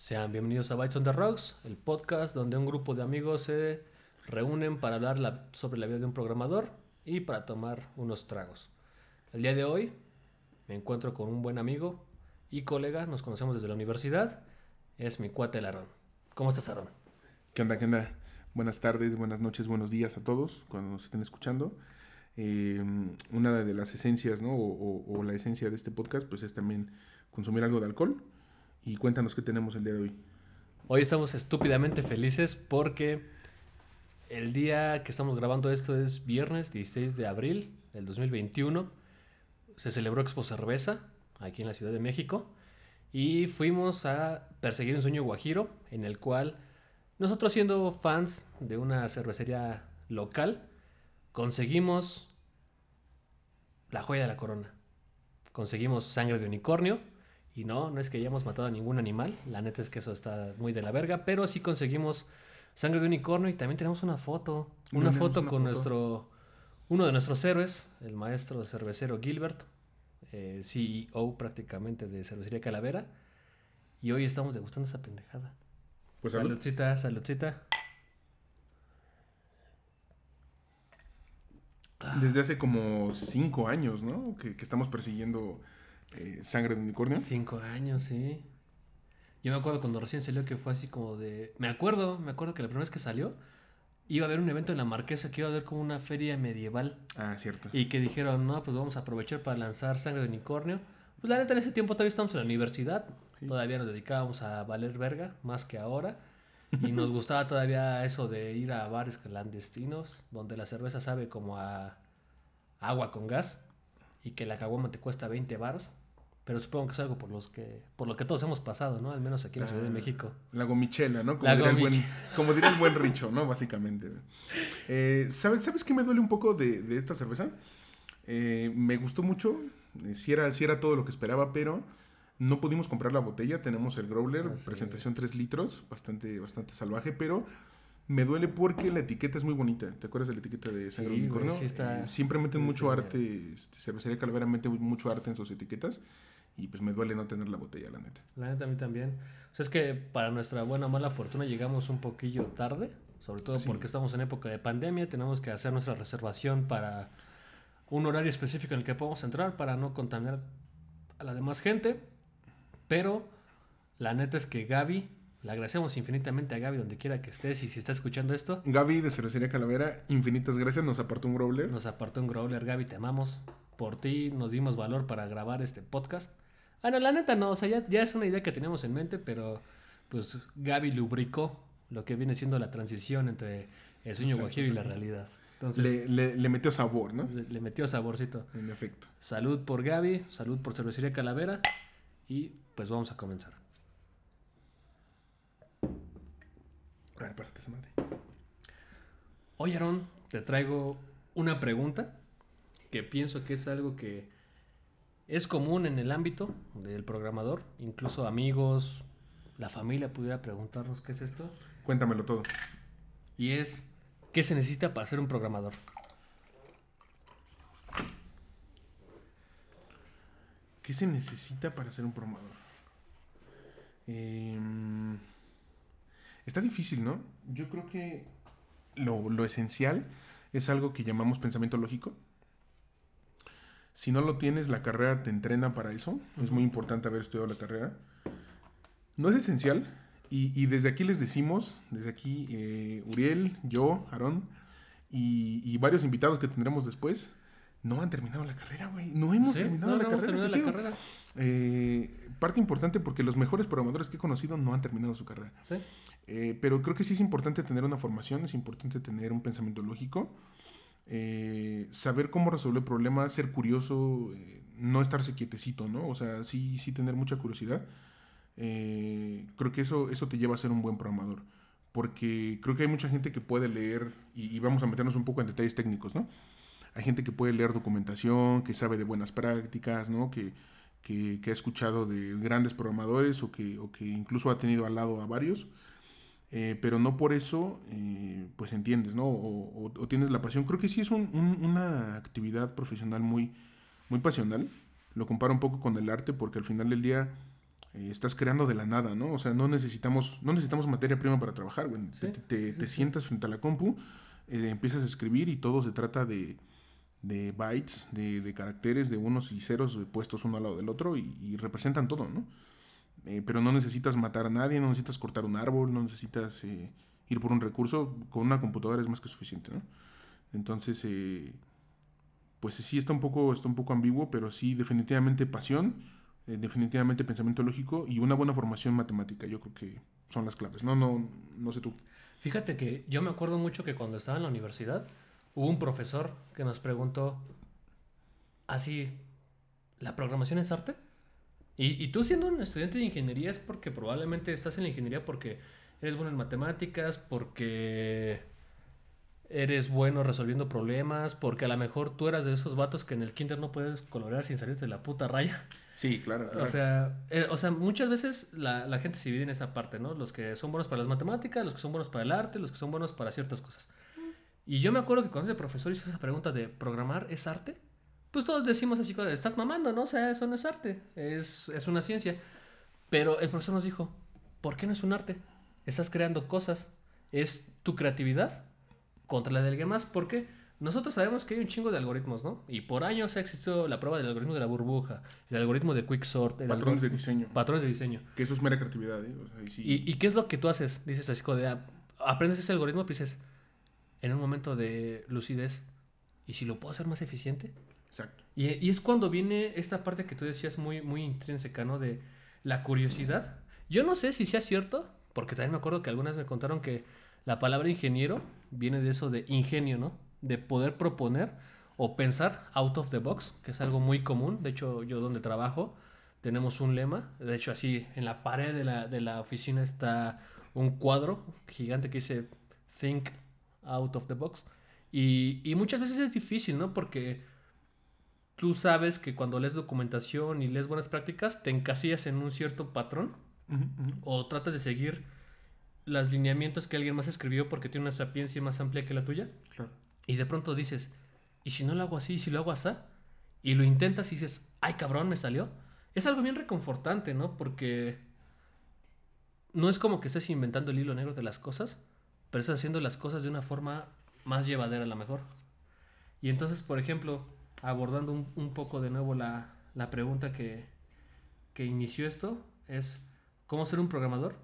Sean bienvenidos a Bites on the Rocks, el podcast donde un grupo de amigos se reúnen para hablar sobre la vida de un programador y para tomar unos tragos. El día de hoy me encuentro con un buen amigo y colega, nos conocemos desde la universidad, es mi cuate el Aarón. ¿Cómo estás, Aarón? ¿Qué onda? ¿Qué onda? Buenas tardes, buenas noches, buenos días a todos cuando nos estén escuchando. Eh, una de las esencias, ¿no? O, o, la esencia de este podcast, pues es también consumir algo de alcohol. Y cuéntanos qué tenemos el día de hoy. Hoy estamos estúpidamente felices porque el día que estamos grabando esto es viernes 16 de abril del 2021. Se celebró Expo Cerveza aquí en la Ciudad de México y fuimos a perseguir un sueño guajiro en el cual nosotros siendo fans de una cervecería local conseguimos la joya de la corona. Conseguimos sangre de unicornio y no, no es que hayamos matado a ningún animal, la neta es que eso está muy de la verga, pero sí conseguimos sangre de unicornio y también tenemos una foto, una foto con nuestro, uno de nuestros héroes, el maestro cervecero Gilbert, eh, CEO prácticamente de Cervecería Calavera, y hoy estamos degustando esa pendejada. Pues saludcita, saludcita. Desde hace como cinco años, ¿no? Que, que estamos persiguiendo eh, Sangre de Unicornio. Cinco años, sí. Yo me acuerdo cuando recién salió que fue así como de... Me acuerdo, me acuerdo que la primera vez que salió iba a haber un evento en la Marquesa que iba a haber como una feria medieval. Ah, cierto. Y que dijeron, no, pues vamos a aprovechar para lanzar Sangre de Unicornio. Pues la neta en ese tiempo todavía estamos en la universidad. Todavía nos dedicábamos a valer verga, más que ahora. Y nos gustaba todavía eso de ir a bares clandestinos, donde la cerveza sabe como a agua con gas y que la caguama te cuesta 20 baros. Pero supongo que es algo por los que por lo que todos hemos pasado, ¿no? Al menos aquí en la Ciudad de ah, México. La gomichela, ¿no? Como, diría, el buen, como diría el buen Richo, ¿no? Básicamente. Eh, ¿sabes, ¿Sabes qué me duele un poco de, de esta cerveza? Eh, me gustó mucho. Eh, si, era, si era todo lo que esperaba, pero no pudimos comprar la botella. Tenemos el growler, presentación 3 litros, bastante, bastante salvaje, pero me duele porque la etiqueta es muy bonita. ¿Te acuerdas de la etiqueta de Sangre sí, Unicornio? Sí está, siempre meten mucho arte, este, Cervecería Calavera mete mucho arte en sus etiquetas. Y pues me duele no tener la botella, la neta. La neta a mí también. O sea, es que para nuestra buena o mala fortuna llegamos un poquillo tarde, sobre todo porque estamos en época de pandemia, tenemos que hacer nuestra reservación para un horario específico en el que podamos entrar para no contaminar a la demás gente. Pero la neta es que Gaby, le agradecemos infinitamente a Gaby donde quiera que estés y si está escuchando esto. Gaby de Cervecería Calavera, infinitas gracias, nos apartó un growler. Nos apartó un growler, Gaby, te amamos. Por ti nos dimos valor para grabar este podcast. Ah, no, la neta no, o sea, ya, es una idea que teníamos en mente, pero pues Gaby lubricó lo que viene siendo la transición entre el sueño guajiro y la realidad. Entonces, le, metió sabor, ¿no? Le, metió saborcito. En efecto. Salud por Gaby, salud por Cervecería Calavera y pues vamos a comenzar. A ver, pásate esa madre. Oye, Aaron, te traigo una pregunta que pienso que es algo que es común en el ámbito del programador, incluso amigos, la familia pudiera preguntarnos qué es esto. Cuéntamelo todo. Y es, ¿qué se necesita para ser un programador? ¿Qué se necesita para ser un programador? Em, está difícil, ¿no? Yo creo que lo, lo esencial es algo que llamamos pensamiento lógico si no lo tienes, la carrera te entrena para eso. Es muy importante haber estudiado la carrera. No es esencial. Y, desde aquí les decimos, desde aquí, eh, Uriel, yo, Aarón y, varios invitados que tendremos después, no han terminado la carrera, güey. No hemos terminado, la, carrera, eh, parte importante porque los mejores programadores que he conocido no han terminado su carrera. ¿Sí? Eh, pero creo que sí es importante tener una formación, es importante tener un pensamiento lógico. Eh, saber cómo resolver problemas, ser curioso, eh, no estarse quietecito, ¿no? O sea, sí, sí tener mucha curiosidad. Eh, creo que eso, eso te lleva a ser un buen programador. Porque creo que hay mucha gente que puede leer, y, vamos a meternos un poco en detalles técnicos, ¿no? Hay gente que puede leer documentación, que sabe de buenas prácticas, ¿no? Que, que, que ha escuchado de grandes programadores o que, o que incluso ha tenido al lado a varios eh, pero no por eso, eh, pues entiendes, ¿no? O, tienes la pasión. Creo que sí es una actividad profesional muy, muy pasional. Lo comparo un poco con el arte porque al final del día eh, estás creando de la nada, ¿no? O sea, no necesitamos, no necesitamos materia prima para trabajar, güey. Sí, te te- sí, te sí. sientas frente a la compu, eh, empiezas a escribir y todo se trata de, de bytes, de, de caracteres, de unos y ceros puestos uno al lado del otro y, y representan todo, ¿no? Eh, pero no necesitas matar a nadie, no necesitas cortar un árbol, no necesitas eh, ir por un recurso, con una computadora es más que suficiente, ¿no? Entonces, eh, pues sí está un poco, está un poco ambiguo, pero sí definitivamente pasión, eh, definitivamente pensamiento lógico y una buena formación matemática. Yo creo que son las claves. No, no, no sé tú. Fíjate que yo me acuerdo mucho que cuando estaba en la universidad hubo un profesor que nos preguntó así, ¿la programación es arte? Y, y tú siendo un estudiante de ingeniería es porque probablemente estás en la ingeniería porque eres bueno en matemáticas, porque eres bueno resolviendo problemas, porque a lo mejor tú eras de esos vatos que en el kinder no puedes colorear sin salirte de la puta raya. Sí, claro. O sea, eh, o sea, muchas veces la, la gente se divide en esa parte, ¿no? Los que son buenos para las matemáticas, los que son buenos para el arte, los que son buenos para ciertas cosas. Y yo me acuerdo que cuando ese profesor hizo esa pregunta de programar es arte, pues todos decimos así, estás mamando, ¿no? O sea, eso no es arte, es, es una ciencia. Pero el profesor nos dijo, ¿por qué no es un arte? Estás creando cosas, es tu creatividad contra la de alguien más, porque nosotros sabemos que hay un chingo de algoritmos, ¿no? Y por años ha existido la prueba del algoritmo de la burbuja, el algoritmo de quicksort, patrones de diseño. patrones de diseño. Que eso es mera creatividad, ¿eh? O sea, y sí. ¿Y, y qué es lo que tú haces? Dices así como de, ah, aprendes ese algoritmo, pues dices, en un momento de lucidez, ¿y si lo puedo hacer más eficiente? Exacto. Y, y es cuando viene esta parte que tú decías muy, muy intrínseca, ¿no? De la curiosidad. Yo no sé si sea cierto, porque también me acuerdo que algunas me contaron que la palabra ingeniero viene de eso de ingenio, ¿no? De poder proponer o pensar out of the box, que es algo muy común. De hecho, yo donde trabajo tenemos un lema. De hecho, así en la pared de la, de la oficina está un cuadro gigante que dice Think out of the box. Y, y muchas veces es difícil, ¿no? Porque tú sabes que cuando lees documentación y lees buenas prácticas, te encasillas en un cierto patrón o tratas de seguir los lineamientos que alguien más escribió porque tiene una sapiencia más amplia que la tuya. Claro. Y de pronto dices, ¿y si no lo hago así? ¿Y si lo hago así? Y lo intentas y dices, ¡ay cabrón, me salió! Es algo bien reconfortante, ¿no? Porque no es como que estés inventando el hilo negro de las cosas, pero estás haciendo las cosas de una forma más llevadera a la mejor. Y entonces, por ejemplo, abordando un, un poco de nuevo la, la pregunta que, que inició esto, es ¿cómo ser un programador?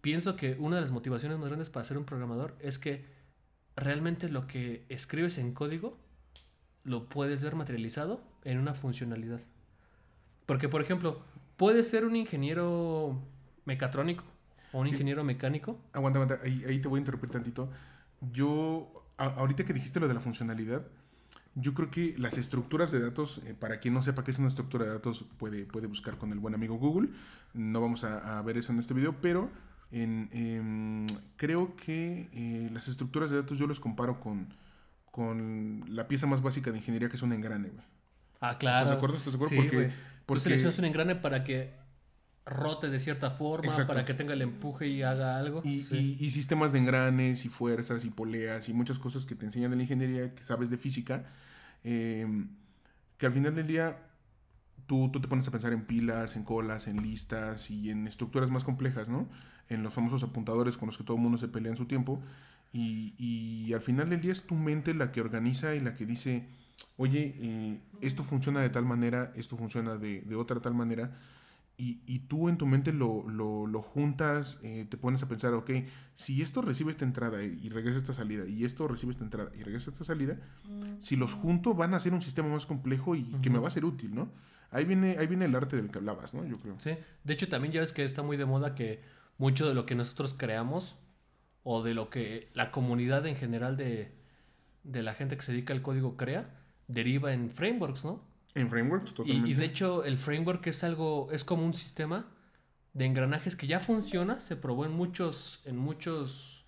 Pienso que una de las motivaciones más grandes para ser un programador es que realmente lo que escribes en código lo puedes ver materializado en una funcionalidad. Porque, por ejemplo, puedes ser un ingeniero mecatrónico o un ingeniero mecánico. Aguanta, aguanta, ahí, ahí te voy a interrumpir tantito. Yo, a- ahorita que dijiste lo de la funcionalidad, yo creo que las estructuras de datos, eh, para quien no sepa qué es una estructura de datos, puede, puede buscar con el buen amigo Google. No vamos a, a ver eso en este video, pero en, em, creo que eh, las estructuras de datos yo los comparo con, con la pieza más básica de ingeniería, que es un engrane, güey. Ah, claro. ¿Estás de acuerdo? ¿Estás de acuerdo? Sí, Porque- güey. Tú porque- seleccionas un engrane para que rote de cierta forma, Exacto. para que tenga el empuje y haga algo. Y, Sí. y- y sistemas de engranes y fuerzas y poleas y muchas cosas que te enseñan de la ingeniería, que sabes de física, eh, que al final del día tú, tú te pones a pensar en pilas, en colas, en listas y en estructuras más complejas, ¿no? En los famosos apuntadores con los que todo el mundo se pelea en su tiempo. Y, y al final del día es tu mente la que organiza y la que dice, oye, eh, esto funciona de tal manera, esto funciona de, de otra tal manera. Y, y tú en tu mente lo, lo, lo juntas, eh, te pones a pensar, ok, si esto recibe esta entrada y regresa esta salida, y esto recibe esta entrada y regresa esta salida, si los junto van a ser un sistema más complejo y que me va a ser útil, ¿no? Ahí viene, ahí viene el arte del que hablabas, ¿no? Yo creo. Sí. De hecho, también ya ves que está muy de moda que mucho de lo que nosotros creamos o de lo que la comunidad en general de, de la gente que se dedica al código crea, deriva en frameworks, ¿no? En frameworks, Y, totalmente. y de hecho el framework es algo, es como un sistema de engranajes que ya funciona, se probó en muchos, en muchos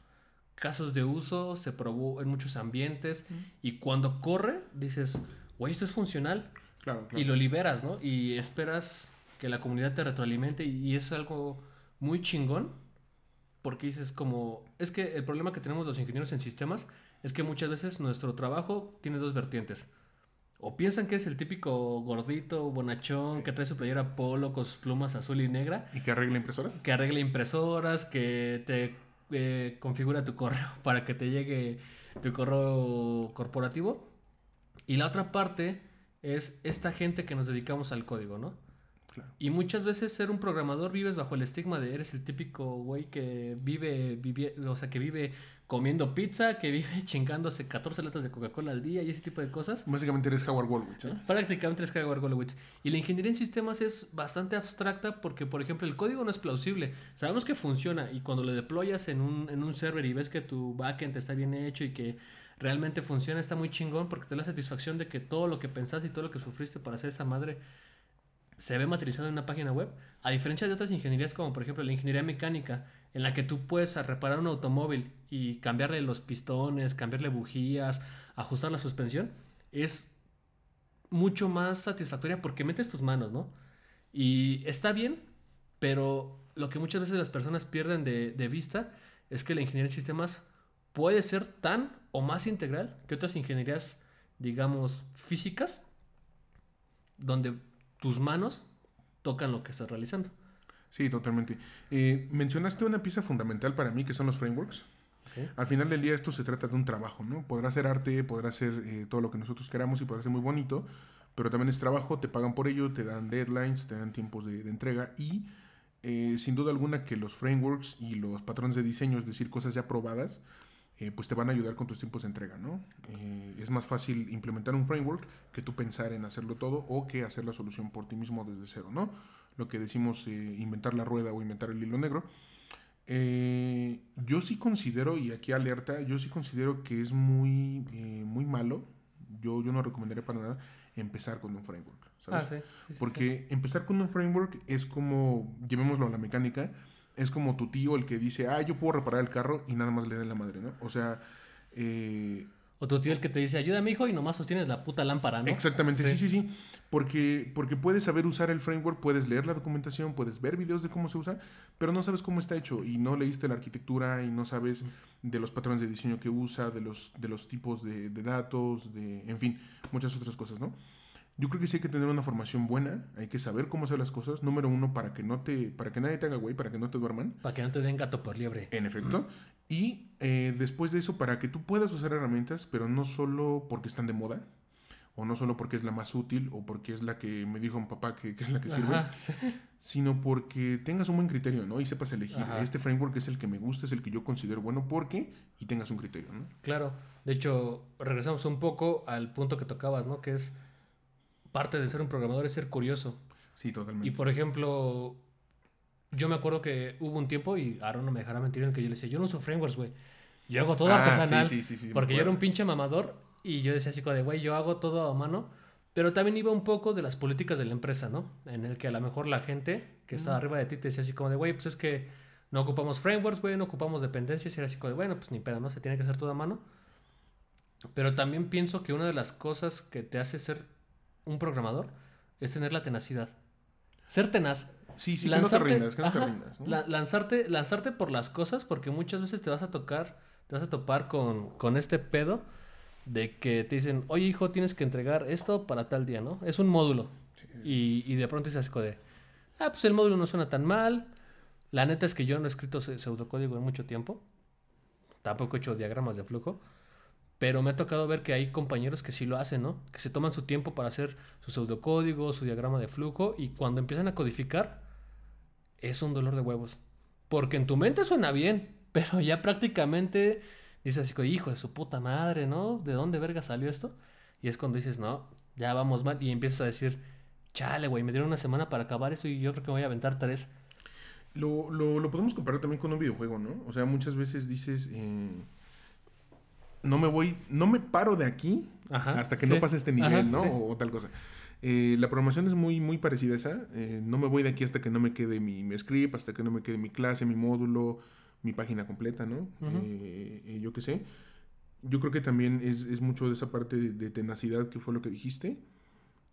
casos de uso, se probó en muchos ambientes y cuando corre dices, güey, esto es funcional claro, claro. y lo liberas, ¿no? Y esperas que la comunidad te retroalimente y, y es algo muy chingón porque dices como, es que el problema que tenemos los ingenieros en sistemas es que muchas veces nuestro trabajo tiene dos vertientes. O piensan que es el típico gordito, bonachón, que trae su playera polo con sus plumas azul y negra. ¿Y que arregla impresoras? Que arregla impresoras, que te eh, configura tu correo para que te llegue tu correo corporativo. Y la otra parte es esta gente que nos dedicamos al código, ¿no? Y muchas veces ser un programador vives bajo el estigma de eres el típico güey que vive, vive, o sea, que vive comiendo pizza, que vive chingándose 14 latas de Coca-Cola al día y ese tipo de cosas. Básicamente eres Howard Wolowitz, ¿eh? Prácticamente eres Howard Wolowitz. Y la ingeniería en sistemas es bastante abstracta porque, por ejemplo, el código no es plausible. Sabemos que funciona y cuando lo deployas en un, en un server y ves que tu backend está bien hecho y que realmente funciona, está muy chingón porque te da la satisfacción de que todo lo que pensaste y todo lo que sufriste para hacer esa madre se ve materializado en una página web, a diferencia de otras ingenierías como por ejemplo la ingeniería mecánica, en la que tú puedes reparar un automóvil y cambiarle los pistones, cambiarle bujías, ajustar la suspensión, es mucho más satisfactoria porque metes tus manos, ¿no? Y está bien, pero lo que muchas veces las personas pierden de, de vista es que la ingeniería de sistemas puede ser tan o más integral que otras ingenierías, digamos, físicas, donde tus manos tocan lo que estás realizando. Sí, totalmente. Eh, mencionaste una pieza fundamental para mí que son los frameworks. Al final del día esto se trata de un trabajo, ¿no? Podrá ser arte, podrá ser eh, todo lo que nosotros queramos y podrá ser muy bonito, pero también es trabajo, te pagan por ello, te dan deadlines, te dan tiempos de, entrega y eh, sin duda alguna que los frameworks y los patrones de diseño, es decir, cosas ya probadas, eh, pues te van a ayudar con tus tiempos de entrega, ¿no? Eh, es más fácil implementar un framework que tú pensar en hacerlo todo o que hacer la solución por ti mismo desde cero, ¿no? Lo que decimos eh, inventar la rueda o inventar el hilo negro. yo sí considero, y aquí alerta, yo sí considero que es muy, muy malo, yo, yo no recomendaría para nada empezar con un framework, ¿sabes? Ah, sí, Porque empezar con un framework es como, llevémoslo a la mecánica, es como tu tío el que dice, ah, yo puedo reparar el carro y nada más le den la madre, ¿no? O sea... Eh, o tu tío el que te dice, ayúdame hijo y nomás sostienes la puta lámpara, ¿no? Exactamente, sí, sí, sí. Porque, porque puedes saber usar el framework, puedes leer la documentación, puedes ver videos de cómo se usa, pero no sabes cómo está hecho y no leíste la arquitectura y no sabes de los patrones de diseño que usa, de los, de los tipos de, de datos, de, en fin, muchas otras cosas, ¿no? Yo creo que sí hay que tener una formación buena, hay que saber cómo hacer las cosas. Número uno, para que no te, para que nadie te haga güey, para que no te duerman. Para que no te den gato por liebre. En efecto. Y eh, después de eso, para que tú puedas usar herramientas, pero no solo porque están de moda, o no solo porque es la más útil, o porque es la que me dijo mi papá que, es la que sirve, sino porque tengas un buen criterio, ¿no? Y sepas elegir. Este framework es el que me gusta, es el que yo considero bueno, porque, y tengas un criterio, ¿no? Claro. De hecho, regresamos un poco al punto que tocabas, ¿no? Que es parte de ser un programador es ser curioso. Sí, totalmente. Y por ejemplo, yo me acuerdo que hubo un tiempo, y Aaron no me dejará mentir, en el que yo le decía, yo no uso frameworks, güey. Yo hago todo ah, artesanal. Sí, sí, sí, porque yo era un pinche mamador y yo decía así como de, güey, yo hago todo a mano. Pero también iba un poco de las políticas de la empresa, ¿no? En el que a lo mejor la gente que estaba arriba de ti te decía así como de, güey, pues es que no ocupamos frameworks, güey, no ocupamos dependencias. Y era así como de, bueno, pues ni pedo, ¿no? Se tiene que hacer todo a mano. Pero también pienso que una de las cosas que te hace ser un programador es tener la tenacidad. Ser tenaz. Sí, sí, lanzarte, que no te rindas, lanzarte, lanzarte por las cosas porque muchas veces te vas a tocar, te vas a topar con, con este pedo de que te dicen, oye hijo, tienes que entregar esto para tal día, ¿no? Es un módulo. Y, y, de pronto dices de, ah, pues el módulo no suena tan mal. La neta es que yo no he escrito pseudocódigo en mucho tiempo. Tampoco he hecho diagramas de flujo. Pero me ha tocado ver que hay compañeros que sí lo hacen, ¿no? Que se toman su tiempo para hacer su pseudocódigo, su diagrama de flujo y cuando empiezan a codificar es un dolor de huevos. Porque en tu mente suena bien, pero ya prácticamente dices así, hijo de su puta madre, ¿no? ¿De dónde verga salió esto? Y es cuando dices, no, ya vamos mal y empiezas a decir, chale, güey, me dieron una semana para acabar eso y yo creo que voy a aventar tres. Lo, lo, podemos comparar también con un videojuego, ¿no? O sea, muchas veces dices... Eh no me voy, no me paro de aquí hasta que no pase este nivel, ¿no? O, tal cosa. Eh, la programación es muy, muy parecida a esa. Eh, no me voy de aquí hasta que no me quede mi, script, hasta que no me quede mi clase, mi módulo, mi página completa, ¿no? Eh, yo qué sé. Yo creo que también es, mucho de esa parte de, tenacidad que fue lo que dijiste.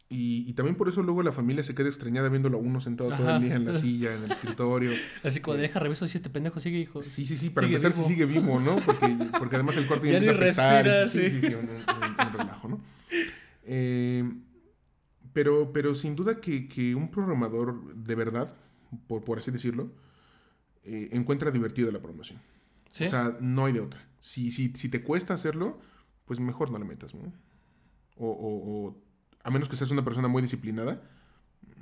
Y, también por eso luego la familia se queda extrañada viéndolo a uno sentado todo el día en la silla, en el escritorio. Así como deja reviso si este pendejo sigue, hijo. Sí, sí, sí, para empezar si sigue vivo, ¿no? Porque, porque además el cuarto ya, empieza a pesar. sí, sí, sí, un, relajo, ¿no? Eh, pero, pero sin duda que, que un programador de verdad, por, por así decirlo, eh, encuentra divertido la programación. ¿Sí? O sea, no hay de otra. Si, si, si te cuesta hacerlo, pues mejor no le metas, ¿no? O, o- o, a menos que seas una persona muy disciplinada,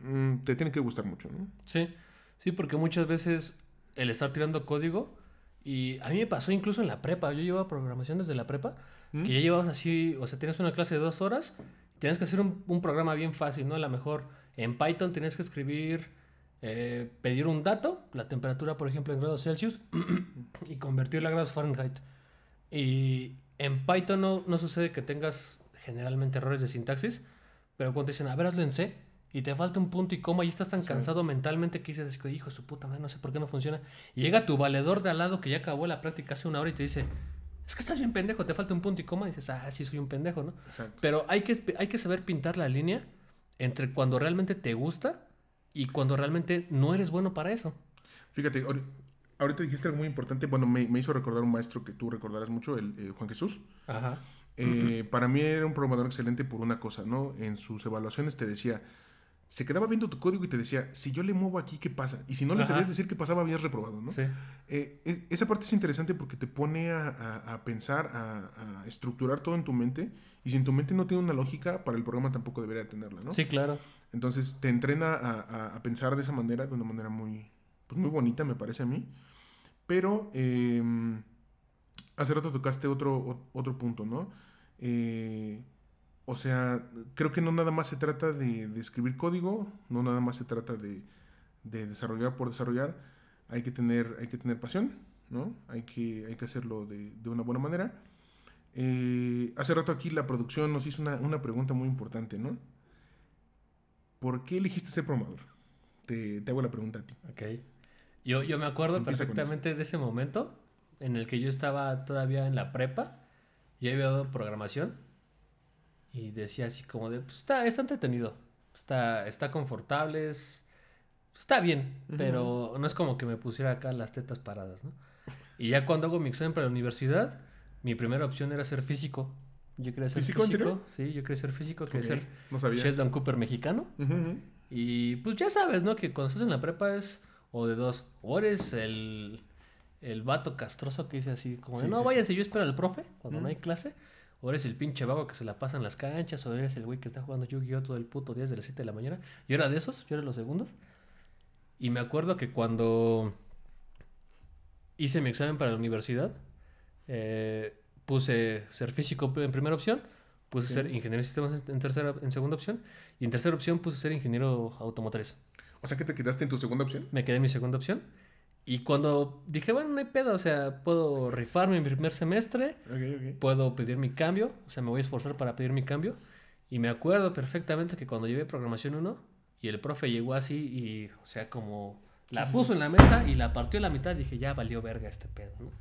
mm, te tiene que gustar mucho, ¿no? Sí, sí, porque muchas veces el estar tirando código, y a mí me pasó incluso en la prepa, yo llevaba programación desde la prepa, ¿Mm? que ya llevabas así, o sea, tienes una clase de dos horas, tienes que hacer un, un programa bien fácil, ¿no? A lo mejor en Python tienes que escribir, eh, pedir un dato, la temperatura, por ejemplo, en grados Celsius, y convertirla a grados Fahrenheit. Y en Python no, no sucede que tengas generalmente errores de sintaxis, pero cuando te dicen, a ver, hazlo en C, y te falta un punto y coma, y estás tan Sí. cansado mentalmente que dices, hijo de su puta madre, no sé por qué no funciona. Y llega tu valedor de al lado que ya acabó la práctica hace una hora y te dice, es que estás bien pendejo, te falta un punto y coma, y dices, ah, sí, soy un pendejo, ¿no? Exacto. Pero hay que, hay que saber pintar la línea entre cuando realmente te gusta y cuando realmente no eres bueno para eso. Fíjate, ahori- ahorita dijiste algo muy importante. Bueno, me, me hizo recordar un maestro que tú recordarás mucho, el eh, Juan Jesús. Ajá. Eh, para mí era un programador excelente por una cosa, ¿no? En sus evaluaciones te decía, se quedaba viendo tu código y te decía, si yo le muevo aquí, ¿qué pasa? Y si no le sabías decir qué pasaba, habías reprobado, ¿no? Sí. Eh, es- esa parte es interesante porque te pone a, a- a pensar, a, a estructurar todo en tu mente. Y si en tu mente no tiene una lógica, para el programa tampoco debería tenerla, ¿no? Sí, claro. Entonces te entrena a, pensar de esa manera, de una manera muy, pues muy bonita, me parece a mí. Pero eh, hace rato tocaste otro, otro punto, ¿no? Eh, o sea, creo que no nada más se trata de, de escribir código, no nada más se trata de, de desarrollar por desarrollar. Hay que tener, hay que tener pasión, ¿no? Hay que, hay que hacerlo de, de una buena manera. Eh, hace rato aquí la producción nos hizo una, una pregunta muy importante, ¿no? ¿Por qué elegiste ser programador? Te, te hago la pregunta a ti. Ok. Yo, yo me acuerdo Empieza perfectamente de ese momento en el que yo estaba todavía en la prepa. Yo había dado programación y decía así como de, pues está, está entretenido, está, está confortable, es- está bien, pero no es como que me pusiera acá las tetas paradas, ¿no? Y ya cuando hago mi examen para la universidad, mi primera opción era ser físico. Yo quería ser ¿Físico. Sí, yo quería ser físico, quería ser No sabía. Sheldon Cooper mexicano. Y pues ya sabes, ¿no? Que cuando estás en la prepa es o de dos. O eres el, el vato castroso que dice así, como de, Sí, no, sí, sí. váyanse, yo espero al profe cuando no hay clase. O eres el pinche vago que se la pasa en las canchas. O eres el güey que está jugando Yu-Gi-Oh! todo el puto día desde las 7 de la mañana. Yo era de esos, yo era los segundos. Y me acuerdo que cuando hice mi examen para la universidad, eh, puse ser físico en primera opción, puse Sí. ser ingeniero de sistemas en, tercera, en segunda opción, y en tercera opción puse ser ingeniero automotriz. O sea que te quedaste en tu segunda opción. Me quedé en mi segunda opción. Y cuando dije, bueno, no hay pedo, o sea, puedo rifarme en mi primer semestre, puedo pedir mi cambio, o sea, me voy a esforzar para pedir mi cambio. Y me acuerdo perfectamente que cuando llevé programación 1 y el profe llegó así y, o sea, como la puso en la mesa y la partió a la mitad, dije, ya valió verga este pedo, ¿no?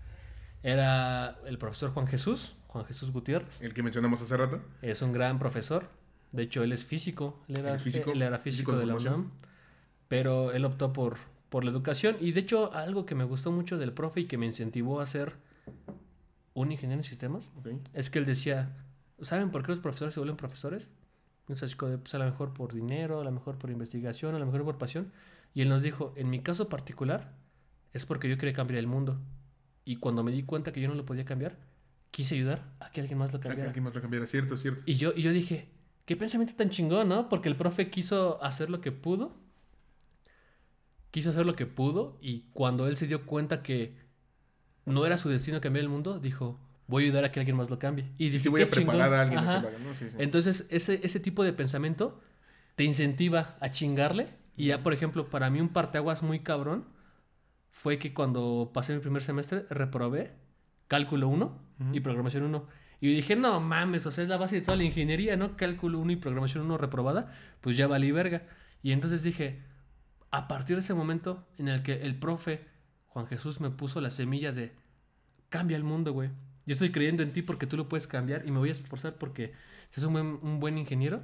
Era el profesor Juan Jesús, Juan Jesús Gutiérrez. El que mencionamos hace rato. Es un gran profesor. De hecho, él es físico. Él era físico, él era físico, físico de de la. UNAM. Pero él optó por, por la educación. Y de hecho, algo que me gustó mucho del profe y que me incentivó a ser un ingeniero en sistemas Ok. es que él decía: ¿Saben por qué los profesores se vuelven profesores? De, pues, a lo mejor por dinero, a lo mejor por investigación, a lo mejor por pasión. Y él nos dijo: En mi caso particular, es porque yo quería cambiar el mundo. Y cuando me di cuenta que yo no lo podía cambiar, quise ayudar a que alguien más lo Ah, que cambiara. alguien más lo cambiara, cierto, cierto. Y yo, y yo dije, qué pensamiento tan chingón, ¿no? Porque el profe quiso hacer lo que pudo. Quiso hacer lo que pudo. Y cuando él se dio cuenta que no era su destino cambiar el mundo, dijo, voy a ayudar a que alguien más lo cambie. Y Y dije, si voy "Qué a preparar chingón". a alguien a Ajá. que lo haga, ¿no? Sí, sí. Entonces, ese, ese tipo de pensamiento te incentiva a chingarle. Y ya, por ejemplo, para mí un parteaguas muy cabrón fue que cuando pasé mi primer semestre reprobé cálculo 1 Ujú. y programación 1. Y dije, no mames, o sea, es la base de toda la ingeniería, ¿no? Cálculo 1 y programación 1 reprobada, pues ya valí verga. Y entonces dije, a partir de ese momento en el que el profe Juan Jesús me puso la semilla de cambia el mundo, güey. Yo estoy creyendo en ti porque tú lo puedes cambiar y me voy a esforzar porque si es un buen, un buen ingeniero,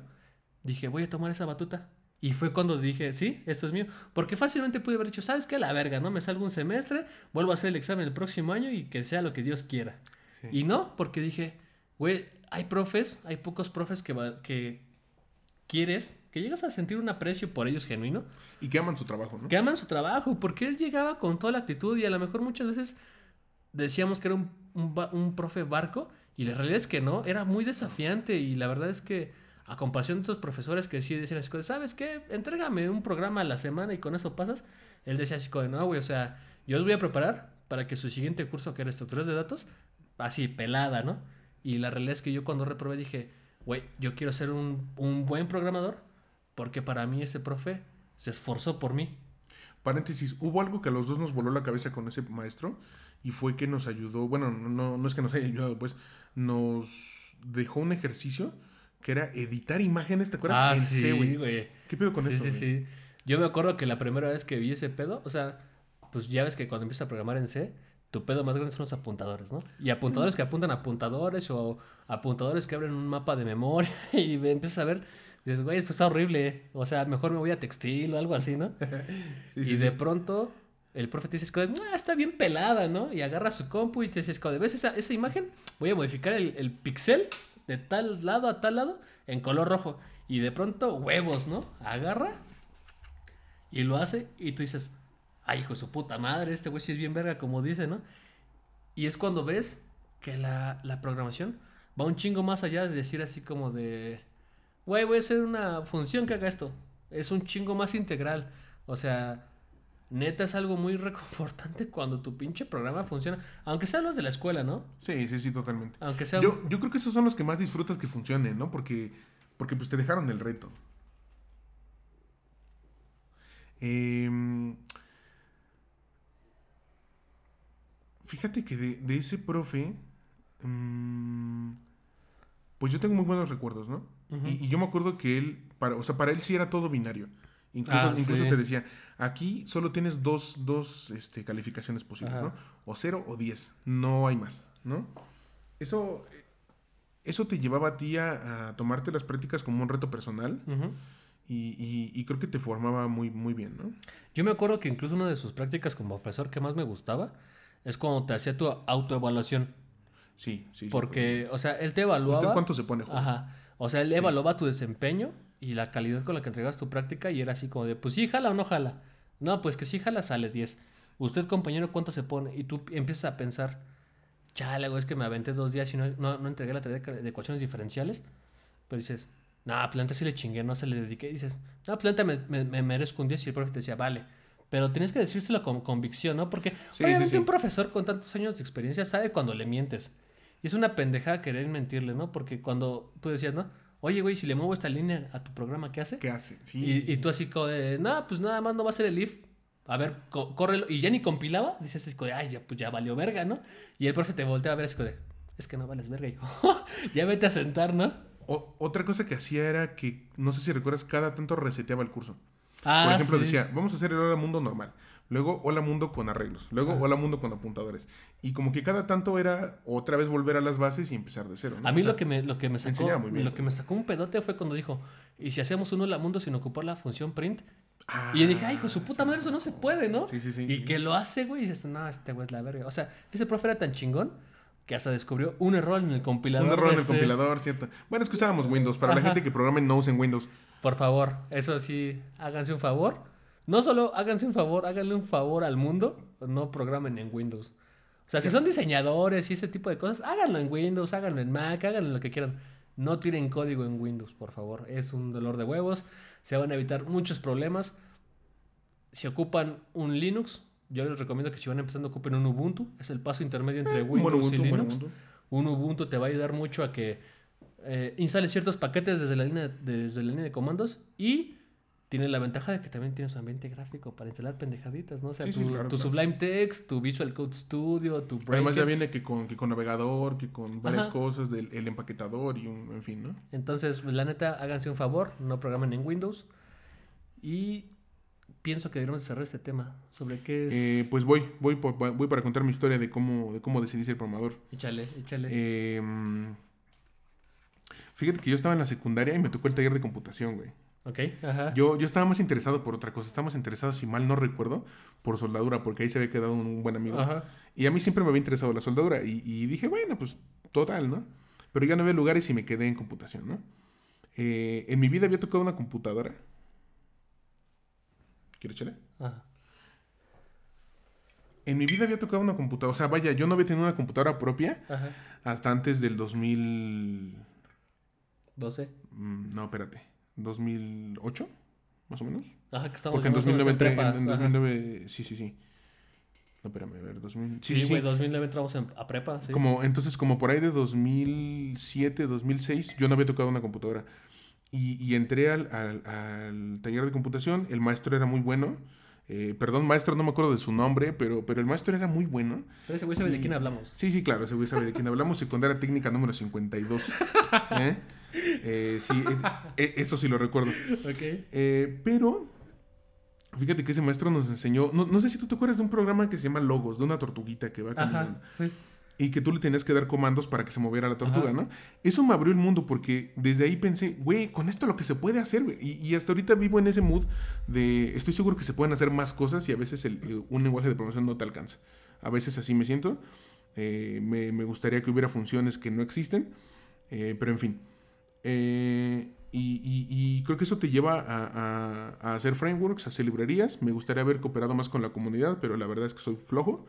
dije, voy a tomar esa batuta. Y fue cuando dije, sí, esto es mío. Porque fácilmente pude haber dicho, ¿sabes qué? La verga, ¿no? Me salgo un semestre, vuelvo a hacer el examen el próximo año y que sea lo que Dios quiera. Sí. Y no, porque dije, güey, hay profes, hay pocos profes que quieres, que llegas a sentir un aprecio por ellos genuino, Y que aman su trabajo, ¿no? que aman su trabajo, porque él llegaba con toda la actitud y a lo mejor muchas veces decíamos que era un, un profe barco y la realidad es que no, era muy desafiante y la verdad es que a comparación de otros profesores que sí decían ¿sabes qué? Entrégame un programa a la semana y con eso pasas. Él decía así, como, no, güey, o sea, yo os voy a preparar para que su siguiente curso, que era estructuras de datos, así, pelada, ¿no? Y la realidad es que yo cuando reprobé dije, güey, yo quiero ser un, un buen programador porque para mí ese profe se esforzó por mí. Paréntesis, hubo algo que a los dos nos voló la cabeza con ese maestro y fue que nos ayudó, bueno, no, no es que nos haya ayudado, pues nos dejó un ejercicio que era editar imágenes, ¿te acuerdas? Ah, En sí, C, güey. ¿Qué pedo con sí, eso? sí, güey? sí. Yo me acuerdo que la primera vez que vi ese pedo, o sea, pues ya ves que cuando empiezas a programar en C, tu pedo más grande son los apuntadores, ¿no? Y apuntadores que apuntan a apuntadores o apuntadores que abren un mapa de memoria y empiezas a ver, dices, güey, esto está horrible, o sea, mejor me voy a textil o algo así, ¿no? Sí, y sí, de pronto el profe te dice, "Escode, "Ah, está bien pelada, ¿no? Y agarra su compu y te dice, "Escode, ¿ves esa, esa imagen? Voy a modificar el, el pixel de tal lado a tal lado en color rojo. Y de pronto, huevos, ¿no? Agarra y lo hace y tú dices, ay, hijo de su puta madre, este güey sí es bien verga, como dice, ¿no? Y es cuando ves que la, la programación va un chingo más allá de decir así como de, güey, voy a hacer una función que haga esto. Es un chingo más integral. O sea, neta es algo muy reconfortante cuando tu pinche programa funciona. Aunque sean los de la escuela, ¿no? Sí, sí, sí, totalmente. Aunque sea... Yo, yo creo que esos son los que más disfrutas que funcionen, ¿no? Porque, porque pues te dejaron el reto. Em, fíjate que de, de ese profe, mm, pues yo tengo muy buenos recuerdos, ¿no? Y, y yo me acuerdo que él, para, o sea, para él sí era todo binario. Incluso, Ah, incluso sí. te decía, aquí solo tienes dos, dos este, calificaciones posibles, Ajá. ¿no? O 0 o 10, no hay más, ¿no? Eso, eso te llevaba a ti a, a tomarte las prácticas como un reto personal y, y- y creo que te formaba muy, muy bien, ¿no? Yo me acuerdo que incluso una de sus prácticas como profesor que más me gustaba es cuando te hacía tu autoevaluación. Sí, sí. sí, Porque, o sea, él te pues, evaluaba... ¿Usted cuánto se pone, joven? Ajá. O sea, él evaluaba tu desempeño y la calidad con la que entregas tu práctica y era así como de, pues sí, jala o no jala. No, pues que sí jala, sale 10. Usted, compañero, ¿cuánto se pone? Y tú empiezas a pensar, chale, güey, es que me aventé dos días y no, no, no entregué la tarea de, ecuaciones diferenciales. Pero dices, no, nah, planta sí le chingué, no se le dediqué. Y dices, no, planta me, me, me merezco un 10 y el profe te decía, vale. Pero tienes que decírselo con convicción, ¿no? Porque Sí, obviamente sí, sí. un profesor con tantos años de experiencia sabe cuando le mientes. Y es una pendejada querer mentirle, ¿no? Porque cuando tú decías, ¿no? Oye, güey, si le muevo esta línea a tu programa, ¿qué hace? ¿Qué hace? Sí, y, y tú así como de, no, pues nada más no va a ser el if. A ver, córrelo. Y ya ni compilaba. Dices así como de, ay, ya, pues ya valió verga, ¿no? Y el profe te voltea a ver así como de, es que no vales verga, hijo. ya vete a sentar, ¿no? O- otra cosa que hacía era que, no sé si recuerdas, cada tanto reseteaba el curso. Ah, Por ejemplo, sí. decía, vamos a hacer el Hola Mundo normal. Luego Hola Mundo con arreglos. Luego Hola Mundo con apuntadores. Y como que cada tanto era otra vez volver a las bases y empezar de cero. ¿no? A mí O sea, lo que me, lo que me sacó, bien. lo que me sacó un pedote fue cuando dijo, ¿y si hacemos un hola mundo sin ocupar la función print? ah, Y yo dije, ay, hijo su puta madre, eso no se puede, ¿no? Sí, sí, sí. Y que lo hace, güey, y dices, no, este güey es la verga. O sea, ese profe era tan chingón que hasta descubrió un error en el compilador. Un error en el ese- compilador, cierto. Bueno, es que usábamos Windows. Para la gente que programa en Nose en Windows. Por favor, eso sí, háganse un favor. No solo háganse un favor, háganle un favor al mundo, no programen en Windows. O sea, si son diseñadores y ese tipo de cosas, háganlo en Windows, háganlo en Mac, háganlo en lo que quieran. No tiren código en Windows, por favor. Es un dolor de huevos. Se van a evitar muchos problemas. Si ocupan un Linux, yo les recomiendo que si van empezando ocupen un Ubuntu. Es el paso intermedio entre Un Windows Ubuntu, y un Linux. Ubuntu. Un Ubuntu te va a ayudar mucho a que eh, instales ciertos paquetes desde la, línea, desde la línea de comandos y tiene la ventaja de que también tienes un ambiente gráfico para instalar pendejaditas, ¿no? O sea, Sí, tu, sí, claro, tu claro. Sublime Text, tu Visual Code Studio, tu Además ya viene que con, que con navegador, que con varias Ajá. cosas, del el empaquetador y un, en fin, ¿no? Entonces, la neta, háganse un favor, no programen en Windows. Y pienso que deberíamos cerrar este tema sobre qué es... Eh, pues voy, voy, por- voy para contar mi historia de cómo, de cómo decidí ser programador. Échale, échale. Eh, fíjate que yo estaba en la secundaria y me tocó el taller de computación, güey. ok, ajá. Yo, yo estaba más interesado por otra cosa. Estaba más interesado, si mal no recuerdo, por soldadura, porque ahí se había quedado un, un buen amigo. Ajá. Y a mí siempre me había interesado la soldadura. Y, y dije, bueno, pues total, ¿no? Pero ya no había lugares y me quedé en computación, ¿no? Eh, en mi vida había tocado una computadora. ¿Quieres chale? Ajá. En mi vida había tocado una computadora. O sea, vaya, yo no había tenido una computadora propia Ajá. hasta antes del 2000. 12. mm, No, espérate. 2008, más o menos. Ajá, que estamos Porque en más o menos 2009 entré. prepa. En, en Ajá. 2009. Sí, sí, sí. No, espérame, a ver, 2000. Sí, Sí, sí, güey, sí. 2009 entramos en- a prepa, sí. Como, entonces, como por ahí de 2007, 2006, yo no había tocado una computadora. Y, y entré al, al- al taller de computación, el maestro era muy bueno. Eh, perdón, maestro, no me acuerdo de su nombre, pero, pero el maestro era muy bueno. Pero ese güey sabe de quién hablamos. Sí, sí, claro, ese güey sabe de quién hablamos. Secundaria técnica número 52. ¿Eh? Eh, sí, es- e- eso sí lo recuerdo. Ok. Eh, pero, fíjate que ese maestro nos enseñó. No, no sé si tú te acuerdas de un programa que se llama Logos, de una tortuguita que va caminando. Ajá, sí. Y que tú le tenías que dar comandos para que se moviera la tortuga, Ajá. ¿no? Eso me abrió el mundo porque desde ahí pensé, güey, con esto lo que se puede hacer, güey. Y, y hasta ahorita vivo en ese mood de estoy seguro que se pueden hacer más cosas y a veces el- eh, un lenguaje de programación no te alcanza. A veces así me siento. Eh, me, me gustaría que hubiera funciones que no existen. eh, pero en fin. Eh, y, y- y creo que eso te lleva a, a- a hacer frameworks, a hacer librerías. Me gustaría haber cooperado más con la comunidad, pero la verdad es que soy flojo.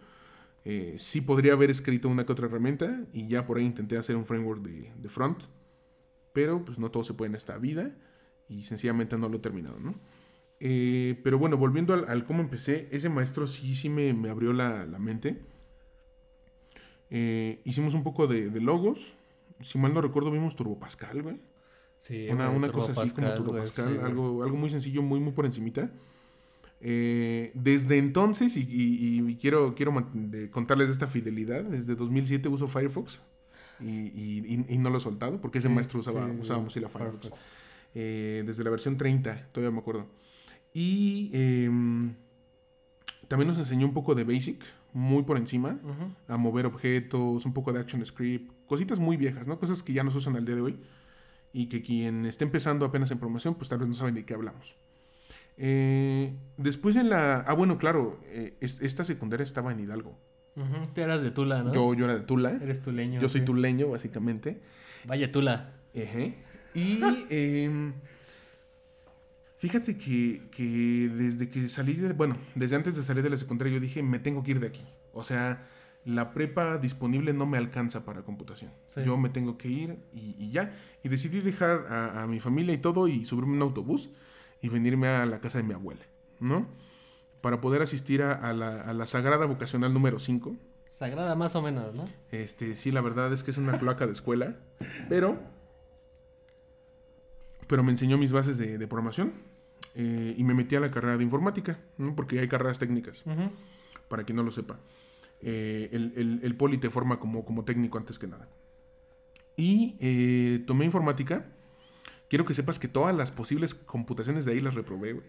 Eh, sí podría haber escrito una que otra herramienta y ya por ahí intenté hacer un framework de, de front, pero pues no todo se puede en esta vida y sencillamente no lo he terminado, ¿no? Eh, pero bueno, volviendo al, al cómo empecé, ese maestro sí, sí me, me abrió la, la mente. Eh, hicimos un poco de, de logos. Si mal no recuerdo, vimos Turbo Pascal, güey. Sí, Una, una cosa así como Turbo Pascal, sí, algo, algo muy sencillo, muy, muy por encimita. Eh, desde entonces, y, y- y quiero, quiero contarles de esta fidelidad, desde 2007 uso Firefox y, no lo he soltado, porque ese Sí, maestro usaba, sí, usaba Mozilla Firefox. Firefox. Eh, desde la versión 30, todavía me acuerdo. Y em, también nos enseñó un poco de Basic, muy por encima, a mover objetos, un poco de ActionScript, cositas muy viejas, ¿no? Cosas que ya no se usan al día de hoy y que quien esté empezando apenas en programación, pues tal vez no saben de qué hablamos. Eh, después en la... Ah, bueno, claro, eh, es- esta secundaria estaba en Hidalgo. Tú eras de Tula, ¿no? Yo, yo era de Tula. Eres tuleño. Yo soy sí. tuleño, básicamente. Vaya Tula. Y em, fíjate que, que desde que salí de, bueno, desde antes de salir de la secundaria yo dije, me tengo que ir de aquí. O sea, la prepa disponible no me alcanza para computación. Sí. Yo me tengo que ir y, y ya. Y decidí dejar a, a mi familia y todo y subirme un autobús y venirme a la casa de mi abuela, ¿no? Para poder asistir a, a la, a la Sagrada Vocacional número 5. Sagrada más o menos, ¿no? Este, sí, la verdad es que es una cloaca de escuela, pero, pero me enseñó mis bases de, de programación eh, y me metí a la carrera de informática, ¿no? porque hay carreras técnicas, para quien no lo sepa. Eh, el, el- el poli te forma como, como técnico antes que nada. Y eh, tomé informática. Quiero que sepas que todas las posibles computaciones de ahí las reprobé, güey.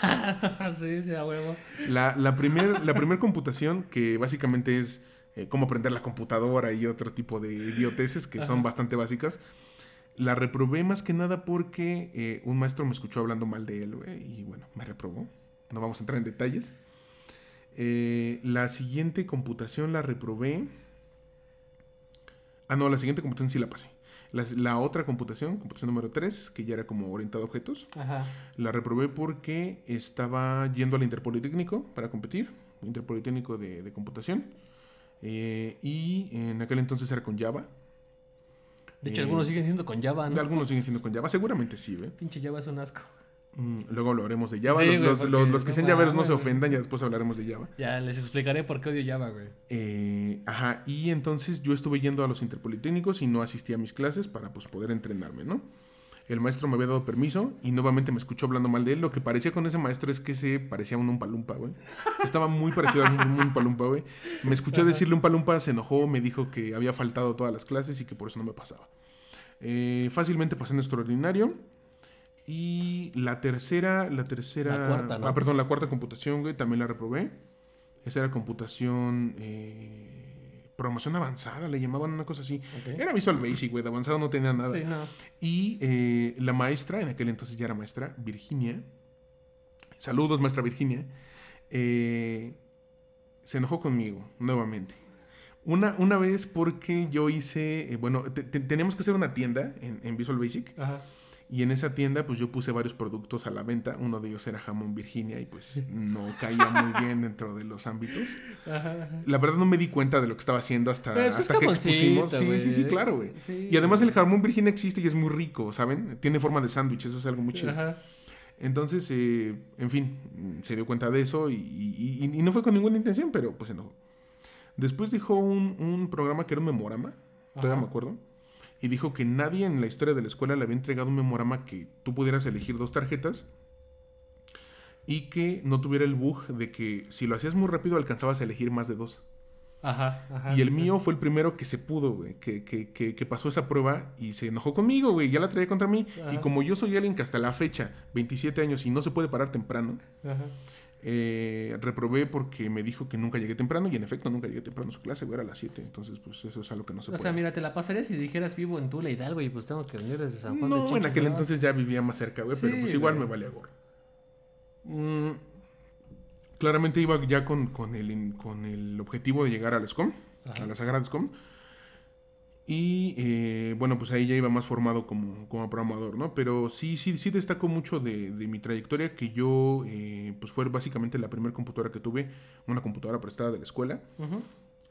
sí, sí, a huevo. La, la primer, la primer computación, que básicamente es eh, cómo aprender la computadora y otro tipo de idioteces que son bastante básicas, la reprobé más que nada porque eh, un maestro me escuchó hablando mal de él, güey, y bueno, me reprobó. No vamos a entrar en detalles. Eh, la siguiente computación la reprobé. Ah, no, la siguiente computación sí la pasé. La, la otra computación, computación número 3, que ya era como orientado a objetos, Ajá. la reprobé porque estaba yendo al Interpolitécnico para competir, Interpolitécnico de, de computación. Eh, y en aquel entonces era con Java. De hecho, Eh, algunos siguen siendo con Java, ¿no? Algunos siguen siendo con Java, seguramente sí, ¿ve? Pinche Java es un asco. Mm, luego hablaremos de Java. Sí, los, güey, los- porque los- los que no sean Javaeros no se ofendan, ya después hablaremos de Java. Ya les explicaré por qué odio Java, güey. Eh, ajá, y entonces yo estuve yendo a los interpolitécnicos y no asistí a mis clases para pues poder entrenarme, ¿no? El maestro me había dado permiso y nuevamente me escuchó hablando mal de él. Lo que parecía con ese maestro es que se parecía a un Umpalumpa, güey. Estaba muy parecido a un, un Umpalumpa, güey. Me escuchó decirle Umpalumpa, se enojó, me dijo que había faltado todas las clases y que por eso no me pasaba. Eh, fácilmente pasé en extraordinario. Y la tercera, la tercera... La cuarta, ¿no? Ah, perdón, la cuarta computación, güey, también la reprobé. Esa era computación... eh, programación avanzada, le llamaban una cosa así. Era Visual Basic, güey, de avanzado no tenía nada. Sí, no. Y eh, la maestra, en aquel entonces ya era maestra, Virginia. Saludos, maestra Virginia. eh, se enojó conmigo nuevamente. Una, una vez porque yo hice, eh, bueno, te- te- teníamos que hacer una tienda en, en Visual Basic Ajá. Y en esa tienda pues yo puse varios productos a la venta. Uno de ellos era jamón Virginia y pues no caía muy bien dentro de los ámbitos. Ajá. La verdad no me di cuenta de lo que estaba haciendo hasta, Pero, pues, es hasta que expusimos. Sí, sí, sí, claro, güey. Sí. Y además el jamón Virginia existe y es muy rico, ¿saben? Tiene forma de sándwich, eso es algo muy chido. Ajá. Entonces, eh, en fin, se dio cuenta de eso y, y- y- y no fue con ninguna intención, pero pues enojó. Después dijo un, un programa que era un memorama, todavía Ajá. me acuerdo, y dijo que nadie en la historia de la escuela le había entregado un memorama que tú pudieras elegir dos tarjetas y que no tuviera el bug de que si lo hacías muy rápido alcanzabas a elegir más de dos. Ajá. Ajá. y el sí, mío fue el primero que se pudo, güey, que, que, que, que pasó esa prueba y se enojó conmigo, güey, ya la traía contra mí. Y como yo soy alguien que hasta la fecha, 27 años, y no se puede parar temprano, Ajá. Eh, reprobé porque me dijo que nunca llegué temprano y en efecto nunca llegué temprano a su clase, güey, era a las 7. Entonces, pues eso es algo que no se O puede. sea, mira, te la pasarías si dijeras vivo en Tula Hidalgo y pues tengo que venir desde San Juan de no, en Chinches, aquel ¿no? entonces ya vivía más cerca, güey, pero pues igual güey. me valía gorro. Mm, claramente iba ya con, con, el, con el objetivo de llegar a la SCOM, Ajá. a la Sagrada SCOM. Y eh, bueno, pues ahí ya iba más formado como, como programador, ¿no? Pero sí, sí, sí destaco mucho de, de mi trayectoria que yo, eh, pues fue básicamente la primera computadora que tuve, una computadora prestada de la escuela.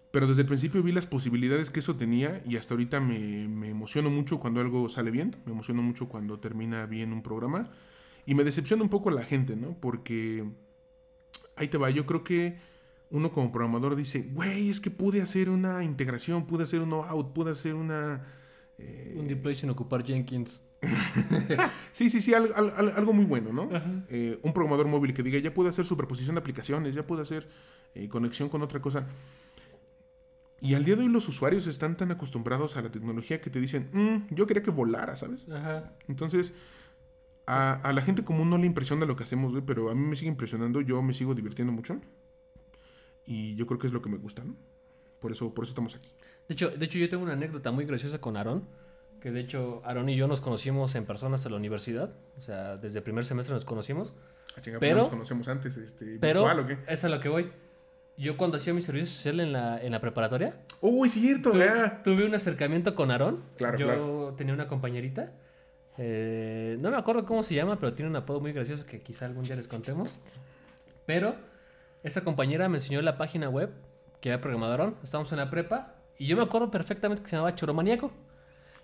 Pero desde el principio vi las posibilidades que eso tenía y hasta ahorita me, me emociono mucho cuando algo sale bien, me emociono mucho cuando termina bien un programa y me decepciona un poco la gente, ¿no? Porque ahí te va, yo creo que uno como programador dice, güey, es que pude hacer una integración, pude hacer un out, pude hacer una... eh, Un deploy sin ocupar Jenkins. Sí, sí, sí, al- al- al- algo muy bueno, ¿no? Eh, un programador móvil que diga, ya pude hacer superposición de aplicaciones, ya pude hacer eh, conexión con otra cosa. Y al día de hoy los usuarios están tan acostumbrados a la tecnología que te dicen, "Mm, yo quería que volara, ¿sabes? Ajá. Entonces, a, a la gente común no le impresiona lo que hacemos, güey, pero a mí me sigue impresionando, yo me sigo divirtiendo mucho. Y yo creo que es lo que me gusta, ¿no? Por eso, por eso estamos aquí. De hecho, de hecho, yo tengo una anécdota muy graciosa con Aarón. Que de hecho, Aarón y yo nos conocimos en persona hasta la universidad. O sea, desde el primer semestre nos conocimos. Ah, chinga, Pero- ¿no nos conocemos antes, este, Pero, virtual o qué? es a lo que voy. Yo cuando hacía mi servicio social en la, en la preparatoria, ¡Oh, es cierto! tu- tuve un acercamiento con Aarón. Claro, yo claro. tenía una compañerita. eh, no me acuerdo cómo se llama, pero tiene un apodo muy gracioso que quizá algún día les contemos. Pero esa compañera me enseñó la página web que era programadorón. Estábamos en la prepa y yo me acuerdo perfectamente que se llamaba Choromaniaco.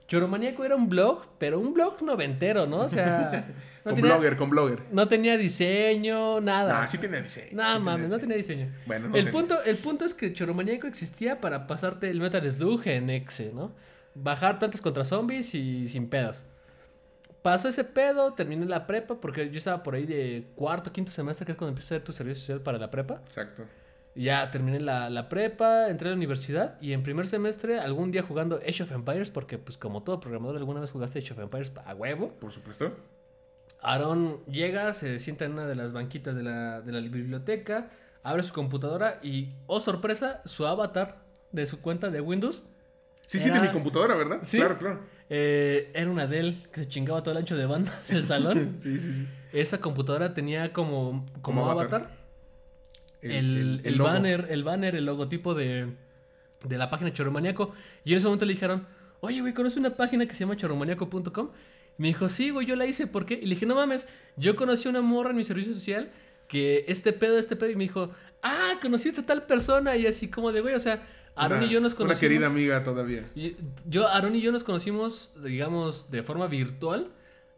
Choromaniaco era un blog, pero un blog noventero, ¿no? O sea, no, con tenía, blogger, con blogger. no tenía diseño, nada. No, sí tenía diseño. No sí mames, no tenía diseño. Bueno, no el, tenía. punto, el punto es que Choromaniaco existía para pasarte el Metal Slug en Exe, ¿no? Bajar plantas contra zombies y sin pedos. Pasó ese pedo, terminé la prepa, porque yo estaba por ahí de cuarto, quinto semestre, que es cuando empiezas a hacer tu servicio social para la prepa. Exacto. Ya terminé la, la prepa, entré a la universidad y en primer semestre, algún día jugando Age of Empires, porque pues como todo programador alguna vez jugaste Age of Empires a huevo. Por supuesto. Aaron llega, se sienta en una de las banquitas de la, de la biblioteca, abre su computadora y, oh sorpresa, su avatar de su cuenta de Windows Sí, sí, Era- de mi computadora, ¿verdad? Sí. Claro, claro. Eh, era una Dell que se chingaba todo el ancho de banda del salón. Sí, sí, sí. Esa computadora tenía como, como, Como avatar, avatar. el, el banner, el banner, el logotipo de, de la página Choromaniaco. Y en ese momento le dijeron, oye, güey, ¿conoces una página que se llama choromaniaco.com? Me dijo, sí, güey, yo la hice, ¿por qué? Y le dije, no mames, yo conocí a una morra en mi servicio social que este pedo, este pedo, y me dijo, ah, conociste a tal persona, y así como de, güey, o sea, Aaron Una- y yo nos conocimos. Una querida amiga todavía. Yo, Aaron y yo nos conocimos, digamos, de forma virtual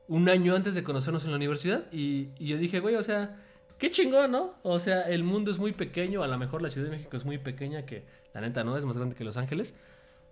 un año antes de conocernos en la universidad. Y, y yo dije, güey, o sea, qué chingón, ¿no? O sea, el mundo es muy pequeño. A lo mejor la Ciudad de México es muy pequeña, que la neta no, es más grande que Los Ángeles.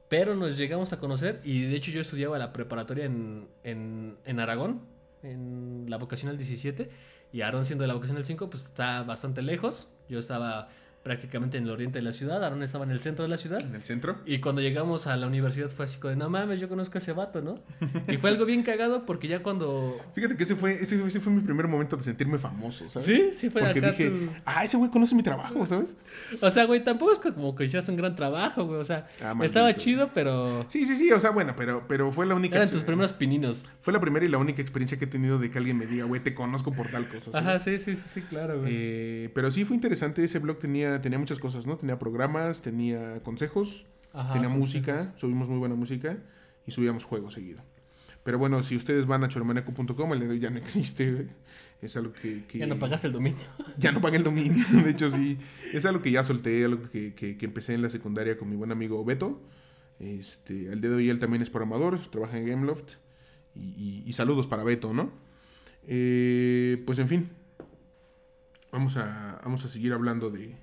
Pero nos llegamos a conocer. Y de hecho, yo estudiaba la preparatoria en, en, en Aragón, en la vocacional 17. Y Aaron, siendo de la vocacional 5, pues está bastante lejos. Yo estaba prácticamente en el oriente de la ciudad. Aaron estaba en el centro de la ciudad. En el centro. Y cuando llegamos a la universidad fue así como de, no mames, yo conozco a ese vato, ¿no? Y fue algo bien cagado porque ya cuando... Fíjate que ese fue, ese, ese fue mi primer momento de sentirme famoso, ¿sabes? Sí, sí fue Porque acá dije, ah, ese güey conoce mi trabajo, ¿sabes? O sea, güey, tampoco es como que hiciste un gran trabajo, güey. O sea, Ah, estaba chido, pero... Sí, sí, sí, o sea, bueno, pero, pero fue la única... Eran tus primeros pininos. Fue la primera y la única experiencia que he tenido de que alguien me diga, güey, te conozco por tal cosa. ¿sabes? Ajá, sí, sí, sí, sí, claro, güey. Eh, pero sí fue interesante, ese blog tenía, tenía muchas cosas, ¿no? Tenía programas, tenía consejos, Ajá, Tenía consejos. música, subimos muy buena música y subíamos juegos seguido. Pero bueno, si ustedes van a choromaneco.com, el de hoy ya no existe. Es algo que, que- Ya no pagaste el dominio. ya no pagué el dominio. De hecho, sí. Es algo que ya solté, algo que, que- que empecé en la secundaria con mi buen amigo Beto. Este, al día de hoy él también es programador, trabaja en Gameloft. Y, y- y saludos para Beto, ¿no? Eh, pues en fin. Vamos a, vamos a seguir hablando de,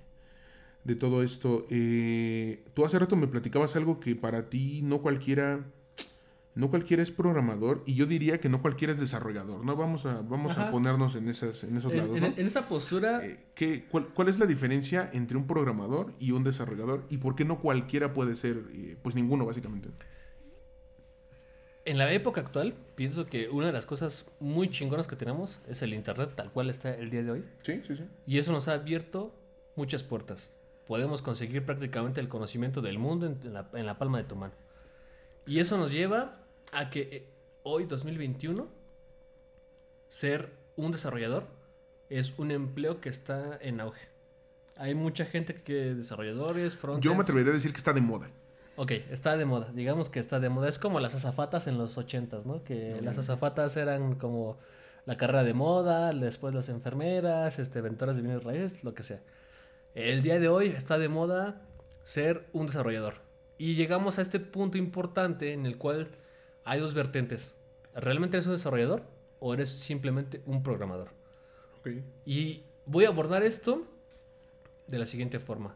de todo esto. Eh, tú hace rato me platicabas algo que para ti no cualquiera. No cualquiera es programador y yo diría que no cualquiera es desarrollador, ¿no? Vamos a, vamos a ponernos en, esas, en esos En, lados, en esa postura, Eh, ¿qué- cuál, cuál es la diferencia entre un programador y un desarrollador? ¿Y por qué no cualquiera puede ser, eh, pues ninguno, básicamente? en la época actual, pienso que una de las cosas muy chingonas que tenemos es el Internet tal cual está el día de hoy. Sí, sí, sí. Y eso nos ha abierto muchas puertas. Podemos conseguir prácticamente el conocimiento del mundo en la, en la palma de tu mano. Y eso nos lleva a que eh, hoy, 2021, ser un desarrollador es un empleo que está en auge. Hay mucha gente que desarrolladores, front Yo me atrevería a decir que está de moda. Ok, está de moda. Digamos que está de moda. Es como las azafatas en los ochentas, ¿no? Que las azafatas eran como la carrera de moda, después las enfermeras, este, ventoras de bienes raíces, lo que sea. El día de hoy está de moda ser un desarrollador. Y llegamos a este punto importante en el cual hay dos vertientes. ¿Realmente eres un desarrollador o eres simplemente un programador? Y voy a abordar esto de la siguiente forma.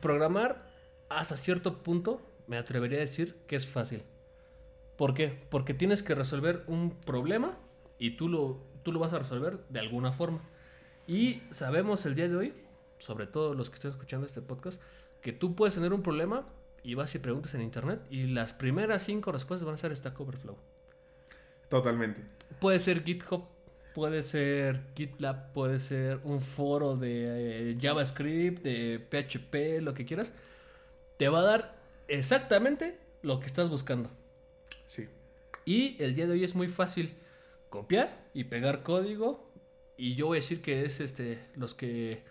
Programar hasta cierto punto me atrevería a decir que es fácil. ¿Por qué? Porque tienes que resolver un problema y tú lo, tú lo vas a resolver de alguna forma. Y sabemos el día de hoy, sobre todo los que estén escuchando este podcast, que tú puedes tener un problema y vas y preguntas en internet y las primeras cinco respuestas van a ser Stack Overflow. Totalmente. Puede ser GitHub, puede ser GitLab, puede ser un foro de eh, JavaScript, de PHP, lo que quieras. Te va a dar exactamente lo que estás buscando. Sí. Y el día de hoy es muy fácil copiar y pegar código. Y yo voy a decir que es este los que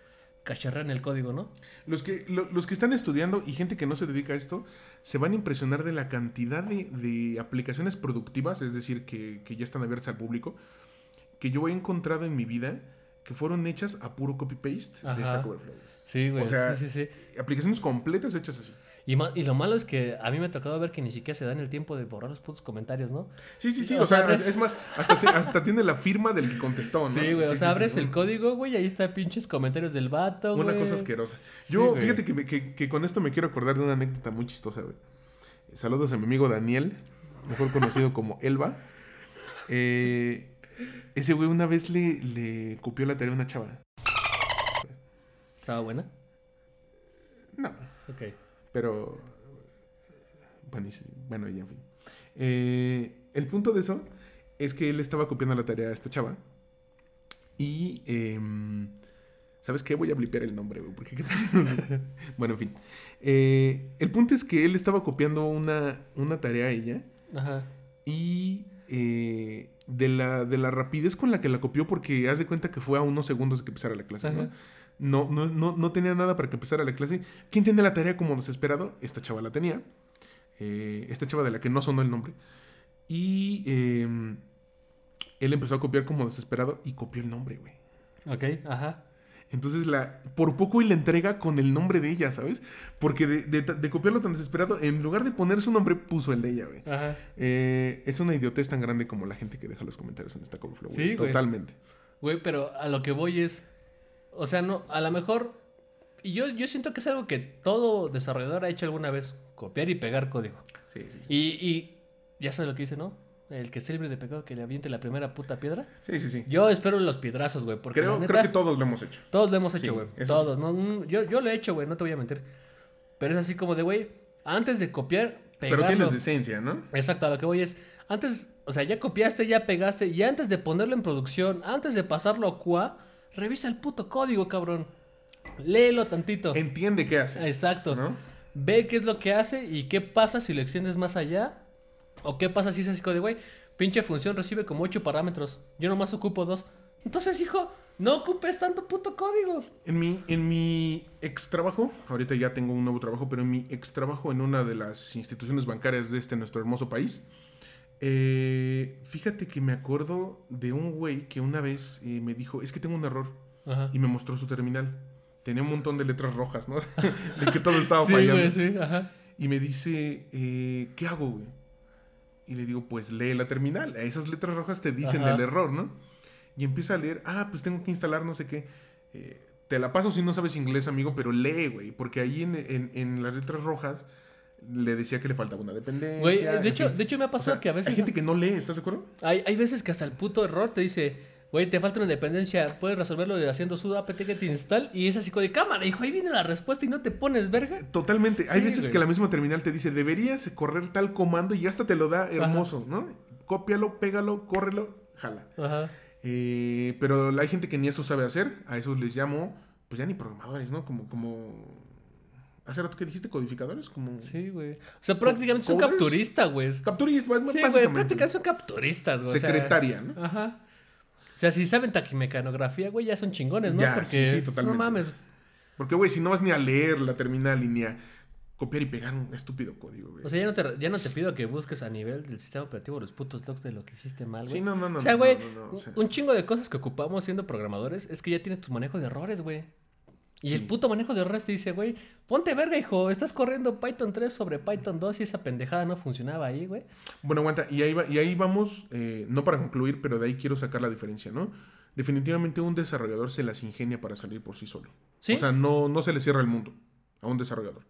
cacharran el código, ¿no? Los que, lo- los que están estudiando y gente que no se dedica a esto, se van a impresionar de la cantidad de, de aplicaciones productivas, es decir, que, que ya están abiertas al público, que yo he encontrado en mi vida que fueron hechas a puro copy-paste de Ajá. Stack Overflow. Sí, güey. O sea, sí, sí, sí. Aplicaciones completas hechas así. Y, lo malo es que a mí me ha tocado ver que ni siquiera se dan el tiempo de borrar los putos comentarios, ¿no? Sí, sí, sí. O O, sea, es, abres- es más, hasta, te- hasta tiene la firma del que contestó, ¿no? Sí, güey. o sea, sí, abres sí, el código, güey, y ahí está pinches comentarios del vato, güey. Una cosa asquerosa. Yo, fíjate que, me- que- que con esto me quiero acordar de una anécdota muy chistosa, güey. Saludos a mi amigo Daniel, mejor conocido como Elba. Eh, ese güey una vez le, le copió la tarea a una chava. ¿Estaba buena? No, Ok. Pero. Bueno, bueno, ya en fin. Eh, el punto de eso es que él estaba copiando la tarea a esta chava. Y. em, ¿Sabes qué? Voy a blipear el nombre, güey. Porque qué tal. bueno, en fin. Eh, el punto es que él estaba copiando una, una tarea a ella. Ajá. Y. eh, de, la, de la rapidez con la que la copió, porque haz de cuenta que fue a unos segundos de que empezara la clase. No, no, no, no tenía nada para que empezara la clase. ¿Quién tiene la tarea como desesperado? Esta chava la tenía. Eh, esta chava de la que no sonó el nombre. Y eh, él empezó a copiar como desesperado y copió el nombre, güey. Ok, ajá. Entonces, la, por poco y la entrega con el nombre de ella, ¿sabes? Porque de, de- de copiarlo tan desesperado, en lugar de poner su nombre, puso el de ella, güey. Ajá. Eh, es una idiotez tan grande como la gente que deja los comentarios en esta güey. Sí, güey. Totalmente. Güey, pero a lo que voy es. O sea, no, a lo mejor. Y yo, yo siento que es algo que todo desarrollador ha hecho alguna vez: copiar y pegar código. Sí, sí, sí. Y, y ya sabes lo que dice, ¿no? El que esté libre de pecado que le aviente la primera puta piedra. Sí, sí, sí. Yo espero los piedrazos, güey. Porque Creo, neta, creo que todos lo hemos hecho. todos lo hemos hecho, güey. todos. ¿no? Mm, Yo, yo lo he hecho, güey. No te voy a mentir. Pero es así como de, güey, antes de copiar, pegarlo. Pero tienes decencia, ¿no? Exacto, a lo que voy es, antes, o sea, ya copiaste, ya pegaste, y antes de ponerlo en producción, antes de pasarlo a QA, revisa el puto código, cabrón. Léelo tantito. Entiende qué hace. Exacto. ¿No? Ve qué es lo que hace y qué pasa si lo extiendes más allá. O qué pasa si es así como de, güey, pinche función recibe como 8 parámetros. Yo nomás ocupo dos. Entonces, hijo, No ocupes tanto puto código. En mi, en mi ex trabajo, ahorita ya tengo un nuevo trabajo, pero en mi ex trabajo en una de las instituciones bancarias de este nuestro hermoso país, eh, fíjate que me acuerdo de un güey que una vez eh, me dijo, es que tengo un error, Ajá. y me mostró su terminal. Tenía un montón de letras rojas, ¿no? de que todo estaba Sí, fallando. güey, sí, ajá. Y me dice, eh, ¿qué hago, güey? Y le digo, pues lee la terminal. Esas letras rojas te dicen Ajá. el error, ¿no? Y empieza a leer, ah, pues tengo que instalar no sé qué. Eh, te la paso si no sabes inglés, amigo, pero lee, güey. Porque ahí en, en- en las letras rojas le decía que le faltaba una dependencia. Güey, de hecho, de hecho me ha O pasado sea, que a veces Hay gente que no lee, ¿estás de acuerdo? hay, hay veces que hasta el puto error te dice, güey, te falta una dependencia, puedes resolverlo de haciendo sudo apt get install y es así como de cámara, hijo, ahí viene la respuesta y no te pones verga. Totalmente. Hay veces güey. que la misma terminal te dice, deberías correr tal comando y hasta te lo da hermoso, ¿no? Cópialo, pégalo, córrelo, jala. Ajá. Eh, pero hay gente que ni eso sabe hacer. A esos les llamo, pues ya ni programadores, ¿no? Como, como. Hace rato que dijiste codificadores, como. Sí, güey. O sea, prácticamente son capturistas, güey. Sí, Capturistas, güey, básicamente. prácticamente son capturistas, güey. o sea, Secretaria, ¿no? Ajá. O sea, si saben taquimecanografía, güey, ya son chingones, ¿no? Ya, Porque sí, sí, totalmente. no mames. Porque, güey, si no vas ni a leer la terminal y ni a copiar y pegar un estúpido código, güey. O sea, ya no, te, ya no te pido que busques a nivel del sistema operativo los putos logs de lo que hiciste mal, güey. sí, no, no, no. o sea, no, güey, no, no, o sea, un chingo de cosas que ocupamos siendo programadores es que ya tienes tu manejo de errores, güey. Y el puto manejo de errores te dice, güey, ponte verga, hijo, estás corriendo Python 3 sobre Python 2 y esa pendejada no funcionaba ahí, güey. Bueno, aguanta. Y ahí, va- y ahí vamos, eh, no para concluir, pero de ahí quiero sacar la diferencia, ¿no? Definitivamente un desarrollador se las ingenia para salir por sí solo. ¿Sí? O sea, no, no se le cierra el mundo a un desarrollador.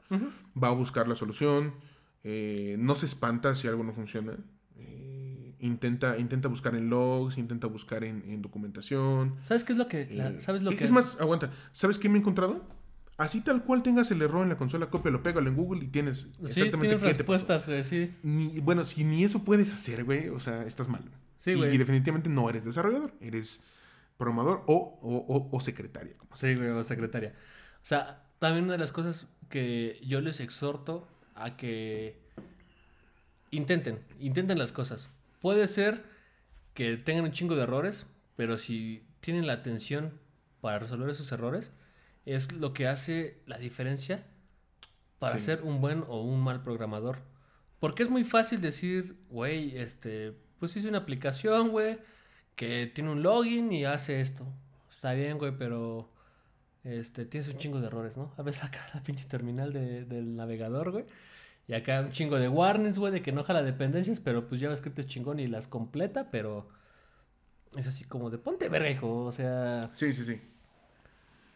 Va a buscar la solución, eh, no se espanta si algo no funciona. Intenta, intenta buscar en logs, intenta buscar en, en documentación. ¿Sabes qué es lo que... la- eh, ¿Sabes lo es que... más, aguanta. ¿Sabes qué me he encontrado? Así tal cual tengas el error en la consola, cópialo, pégalo en Google y tienes Sí, exactamente tienes qué te pasó. respuestas, güey, sí. Ni- bueno, si ni eso puedes hacer, güey, o sea, estás mal. Sí, Y- güey. Y, definitivamente no eres desarrollador, eres programador o, o, o- o secretaria. como. Sí, güey, o secretaria. O sea, también una de las cosas que yo les exhorto a que intenten, intenten las cosas. Puede ser que tengan un chingo de errores, pero si tienen la atención para resolver esos errores, es lo que hace la diferencia para Sí. ser un buen o un mal programador. Porque es muy fácil decir, güey, este, pues hice una aplicación, güey, que tiene un login y hace esto. Está bien, güey, pero este, tienes un chingo de errores, ¿no? A veces acá la pinche terminal de- del navegador, güey. Y acá un chingo de warnings, güey, de que no jala dependencias, pero pues JavaScript es chingón y las completa, pero es así como de ponte verga, hijo. O sea, Sí, sí, sí.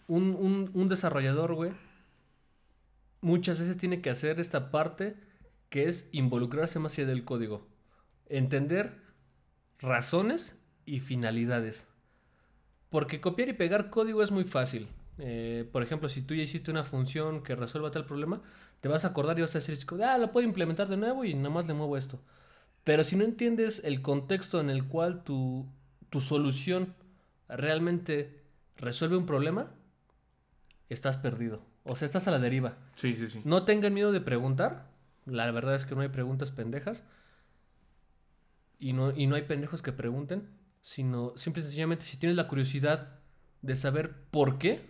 un, un- un desarrollador, güey, muchas veces tiene que hacer esta parte que es involucrarse más allá del código. Entender razones y finalidades. Porque copiar y pegar código es muy fácil. Eh, por ejemplo, si tú ya hiciste una función que resuelva tal problema, te vas a acordar y vas a decir, ah, lo puedo implementar de nuevo y nada más le muevo esto. Pero si no entiendes el contexto en el cual tu, tu solución realmente resuelve un problema, estás perdido. O sea, estás a la deriva. Sí, sí, sí. No tengan miedo de preguntar. La verdad es que no hay preguntas pendejas. Y no, y no hay pendejos que pregunten. Sino, simple y sencillamente, si tienes la curiosidad de saber por qué,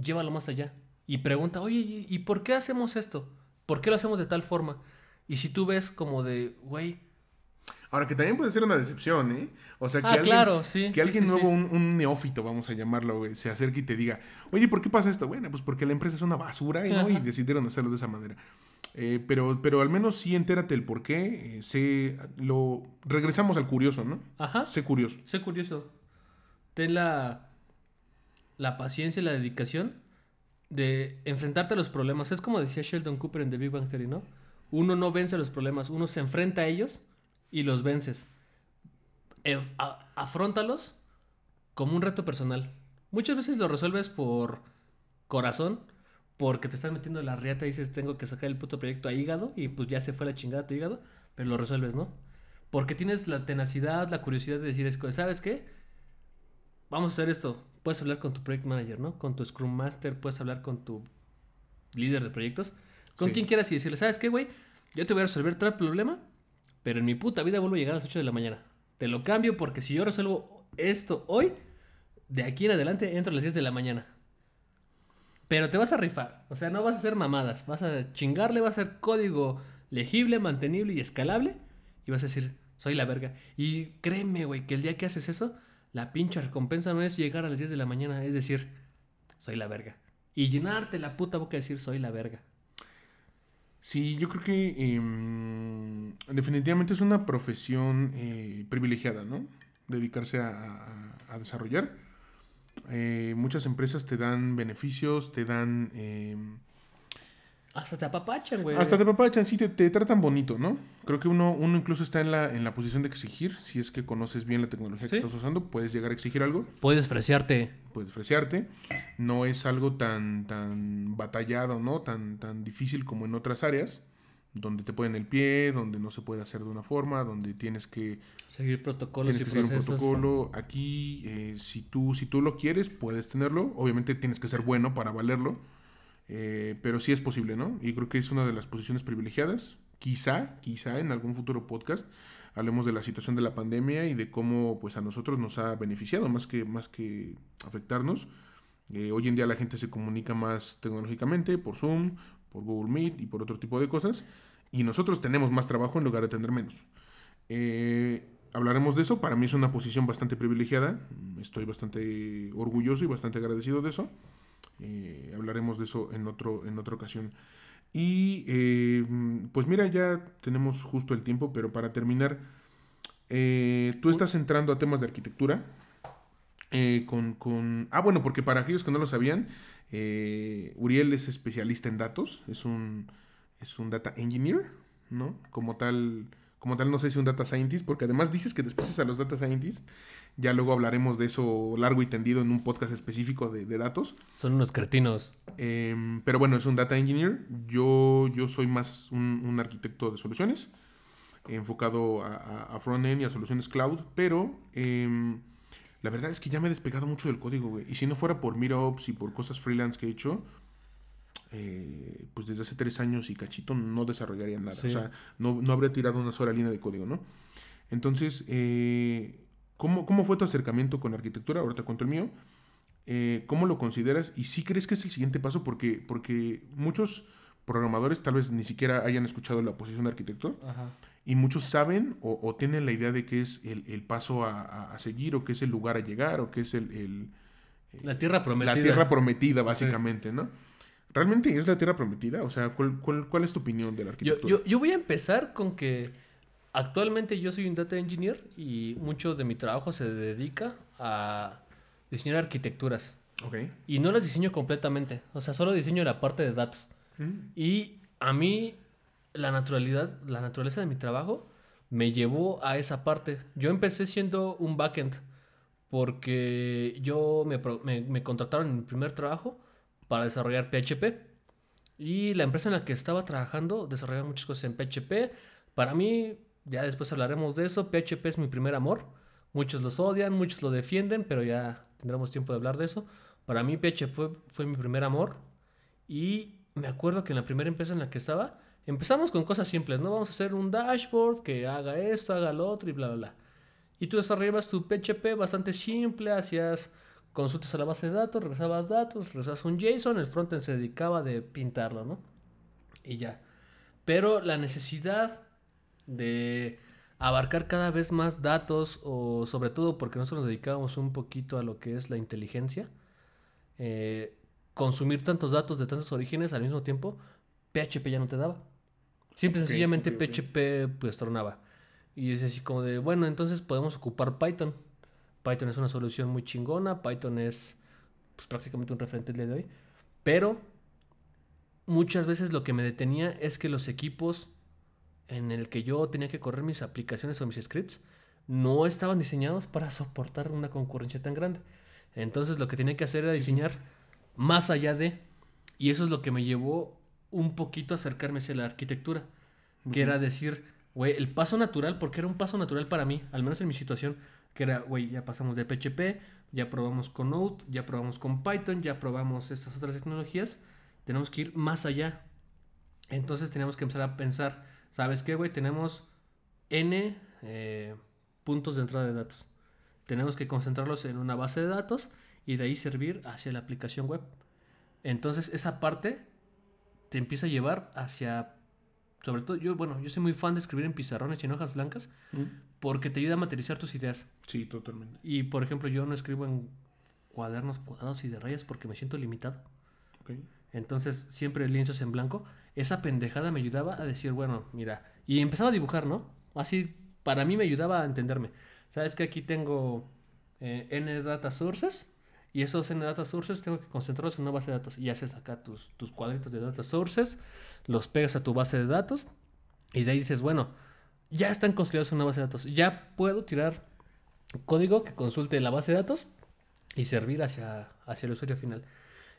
llévalo más allá. Y pregunta, oye, ¿y por qué hacemos esto? ¿Por qué lo hacemos de tal forma? Y si tú ves como de, güey. Ahora que también puede ser una decepción, ¿eh? O sea, que Ah, alguien, claro, sí. que sí, alguien sí, nuevo. Un, un neófito, vamos a llamarlo, güey, se acerque y te diga, oye, ¿por qué pasa esto? Bueno, pues porque la empresa es una basura y, ¿no? y decidieron hacerlo de esa manera. Eh, pero, pero al menos sí entérate el por qué. eh, sé, lo, regresamos al curioso, ¿no? Ajá. Sé curioso. Sé curioso. Ten la, la paciencia y la dedicación de enfrentarte a los problemas. Es como decía Sheldon Cooper en The Big Bang Theory, ¿no? Uno no vence los problemas, uno se enfrenta a ellos y los vences. Eh, a- afróntalos como un reto personal. Muchas veces lo resuelves por corazón, porque te estás metiendo en la riata y dices, tengo que sacar el puto proyecto a hígado y pues ya se fue la chingada tu hígado, pero lo resuelves, ¿no? Porque tienes la tenacidad, la curiosidad de decir, ¿sabes qué? Vamos a hacer esto. Puedes hablar con tu project manager, ¿no? Con tu Scrum Master, puedes hablar con tu líder de proyectos, con Sí. quien quieras y decirle, ¿sabes qué, güey? Yo te voy a resolver tal problema, pero en mi puta vida vuelvo a llegar a las 8 de la mañana. Te lo cambio porque si yo resuelvo esto hoy, de aquí en adelante entro a las 10 de la mañana. Pero te vas a rifar. O sea, no vas a hacer mamadas. Vas a chingarle, vas a hacer código legible, mantenible y escalable. Y vas a decir, soy la verga. Y créeme, güey, que el día que haces eso, la pinche recompensa no es llegar a las 10 de la mañana. Es decir, soy la verga. Y llenarte la puta boca de decir, soy la verga. Sí, yo creo que em, definitivamente es una profesión eh, privilegiada, ¿no? Dedicarse a, a desarrollar. Eh, muchas empresas te dan beneficios, te dan... Hasta te apapachan, güey. Hasta te apapachan, sí, te, te, tratan bonito, ¿no? Creo que uno, uno incluso está en la, en la posición de exigir. Si es que conoces bien la tecnología que estás usando, puedes llegar a exigir algo. Puedes fresearte. Puedes fresearte. No es algo tan, tan batallado, ¿no? Tan, tan difícil como en otras áreas donde te ponen el pie, donde no se puede hacer de una forma, donde tienes que seguir protocolos tienes que Seguir un protocolo. Aquí, eh, si tú si tú lo quieres, puedes tenerlo. Obviamente tienes que ser bueno para valerlo, eh, pero sí es posible, ¿no? Y creo que es una de las posiciones privilegiadas. Quizá, quizá en algún futuro podcast hablemos de la situación de la pandemia y de cómo, pues, a nosotros nos ha beneficiado más que más que afectarnos. Eh, hoy en día la gente se comunica más tecnológicamente por Zoom, por Google Meet y por otro tipo de cosas. Y nosotros tenemos más trabajo en lugar de tener menos. Eh, hablaremos de eso. Para mí es una posición bastante privilegiada. Estoy bastante orgulloso y bastante agradecido de eso. Eh, hablaremos de eso en, otro, en otra ocasión. Y eh, pues mira, ya tenemos justo el tiempo, pero para terminar, tú estás entrando a temas de arquitectura. con, con... Ah, bueno, porque para aquellos que no lo sabían, eh, Uriel es especialista en datos, es un, es un data engineer, ¿no? Como tal, como tal, no sé si un data scientist, porque además dices que después a los data scientists. Ya luego hablaremos de eso largo y tendido en un podcast específico de, datos. Son unos cretinos. Em, pero bueno, es un data engineer. Yo, yo soy más un, arquitecto de soluciones, enfocado a, a, front-end y a soluciones cloud, pero em, la verdad es que ya me he despegado mucho del código, güey. Y si no fuera por Meetups y por cosas freelance que he hecho, eh, pues desde hace tres años y cachito no desarrollaría nada. O sea, no, habría tirado una sola línea de código, ¿no? Entonces, eh, ¿cómo, fue tu acercamiento con la arquitectura? Ahora te cuento el mío. Eh, ¿Cómo lo consideras? ¿Y si crees que es el siguiente paso? Porque, porque muchos programadores tal vez ni siquiera hayan escuchado la posición de arquitecto. Ajá. Y muchos saben o, tienen la idea de que es el, paso a, seguir o que es el lugar a llegar o que es el... la tierra prometida. La tierra prometida, básicamente, ¿no? ¿Realmente es la tierra prometida? O sea, ¿cuál, cuál, es tu opinión de la arquitectura? Yo, yo, voy a empezar con que actualmente yo soy un data engineer y mucho de mi trabajo se dedica a diseñar arquitecturas. Ok. Y no las diseño completamente. O sea, solo diseño la parte de datos. Mm. Y a mí la naturalidad, la naturaleza de mi trabajo me llevó a esa parte. Yo empecé siendo un backend porque yo me, contrataron en mi primer trabajo para desarrollar PHP. Y la empresa en la que estaba trabajando desarrollaba muchas cosas en PHP. Para mí, ya después hablaremos de eso, PHP es mi primer amor. Muchos los odian, muchos lo defienden, pero ya tendremos tiempo de hablar de eso. Para mí PHP fue mi primer amor. Y me acuerdo que en la primera empresa en la que estaba, Empezamos con cosas simples, ¿no? Vamos a hacer un dashboard que haga esto, haga lo otro y bla, bla, bla. Y tú desarrollabas tu PHP bastante simple, hacías consultas a la base de datos, regresabas datos, regresabas un JSON, el frontend se dedicaba de pintarlo, ¿no? Y ya. Pero la necesidad de abarcar cada vez más datos, o sobre todo porque nosotros nos dedicábamos un poquito a lo que es la inteligencia, eh, consumir tantos datos de tantos orígenes al mismo tiempo, PHP ya no te daba. Simple y sencillamente PHP pues tronaba. Y es así como de, bueno, entonces podemos ocupar Python. Python es una solución muy chingona, Python es pues, prácticamente un referente de hoy. Pero muchas veces lo que me detenía es que los equipos en el que yo tenía que correr mis aplicaciones o mis scripts no estaban diseñados para soportar una concurrencia tan grande. Entonces lo que tenía que hacer era diseñar más allá de... Y eso es lo que me llevó un poquito acercarme hacia la arquitectura. Que era decir, güey, el paso natural, porque era un paso natural para mí, al menos en mi situación, que era, güey, ya pasamos de PHP, ya probamos con Node, ya probamos con Python, ya probamos estas otras tecnologías, tenemos que ir más allá. Entonces teníamos que empezar a pensar, ¿sabes qué, güey? Tenemos N eh, puntos de entrada de datos. tenemos que concentrarlos en una base de datos y de ahí servir hacia la aplicación web. Entonces esa parte te empieza a llevar hacia, sobre todo yo, bueno, yo soy muy fan de escribir en pizarrones y en hojas blancas Mm. porque te ayuda a materializar tus ideas. Sí, totalmente. Y por ejemplo yo no escribo en cuadernos cuadrados y de rayas porque me siento limitado. Entonces, siempre lienzos en blanco. Esa pendejada me ayudaba a decir, bueno, mira. Y empezaba a dibujar, ¿no? Así, para mí me ayudaba a entenderme. Sabes que aquí tengo eh, N data sources. Y esos N data sources tengo que concentrarlos en una base de datos. Y haces acá tus, tus cuadritos de data sources. Los pegas a tu base de datos. Y de ahí dices, bueno, ya están construidos en una base de datos. Ya puedo tirar código que consulte la base de datos y servir hacia, hacia el usuario final.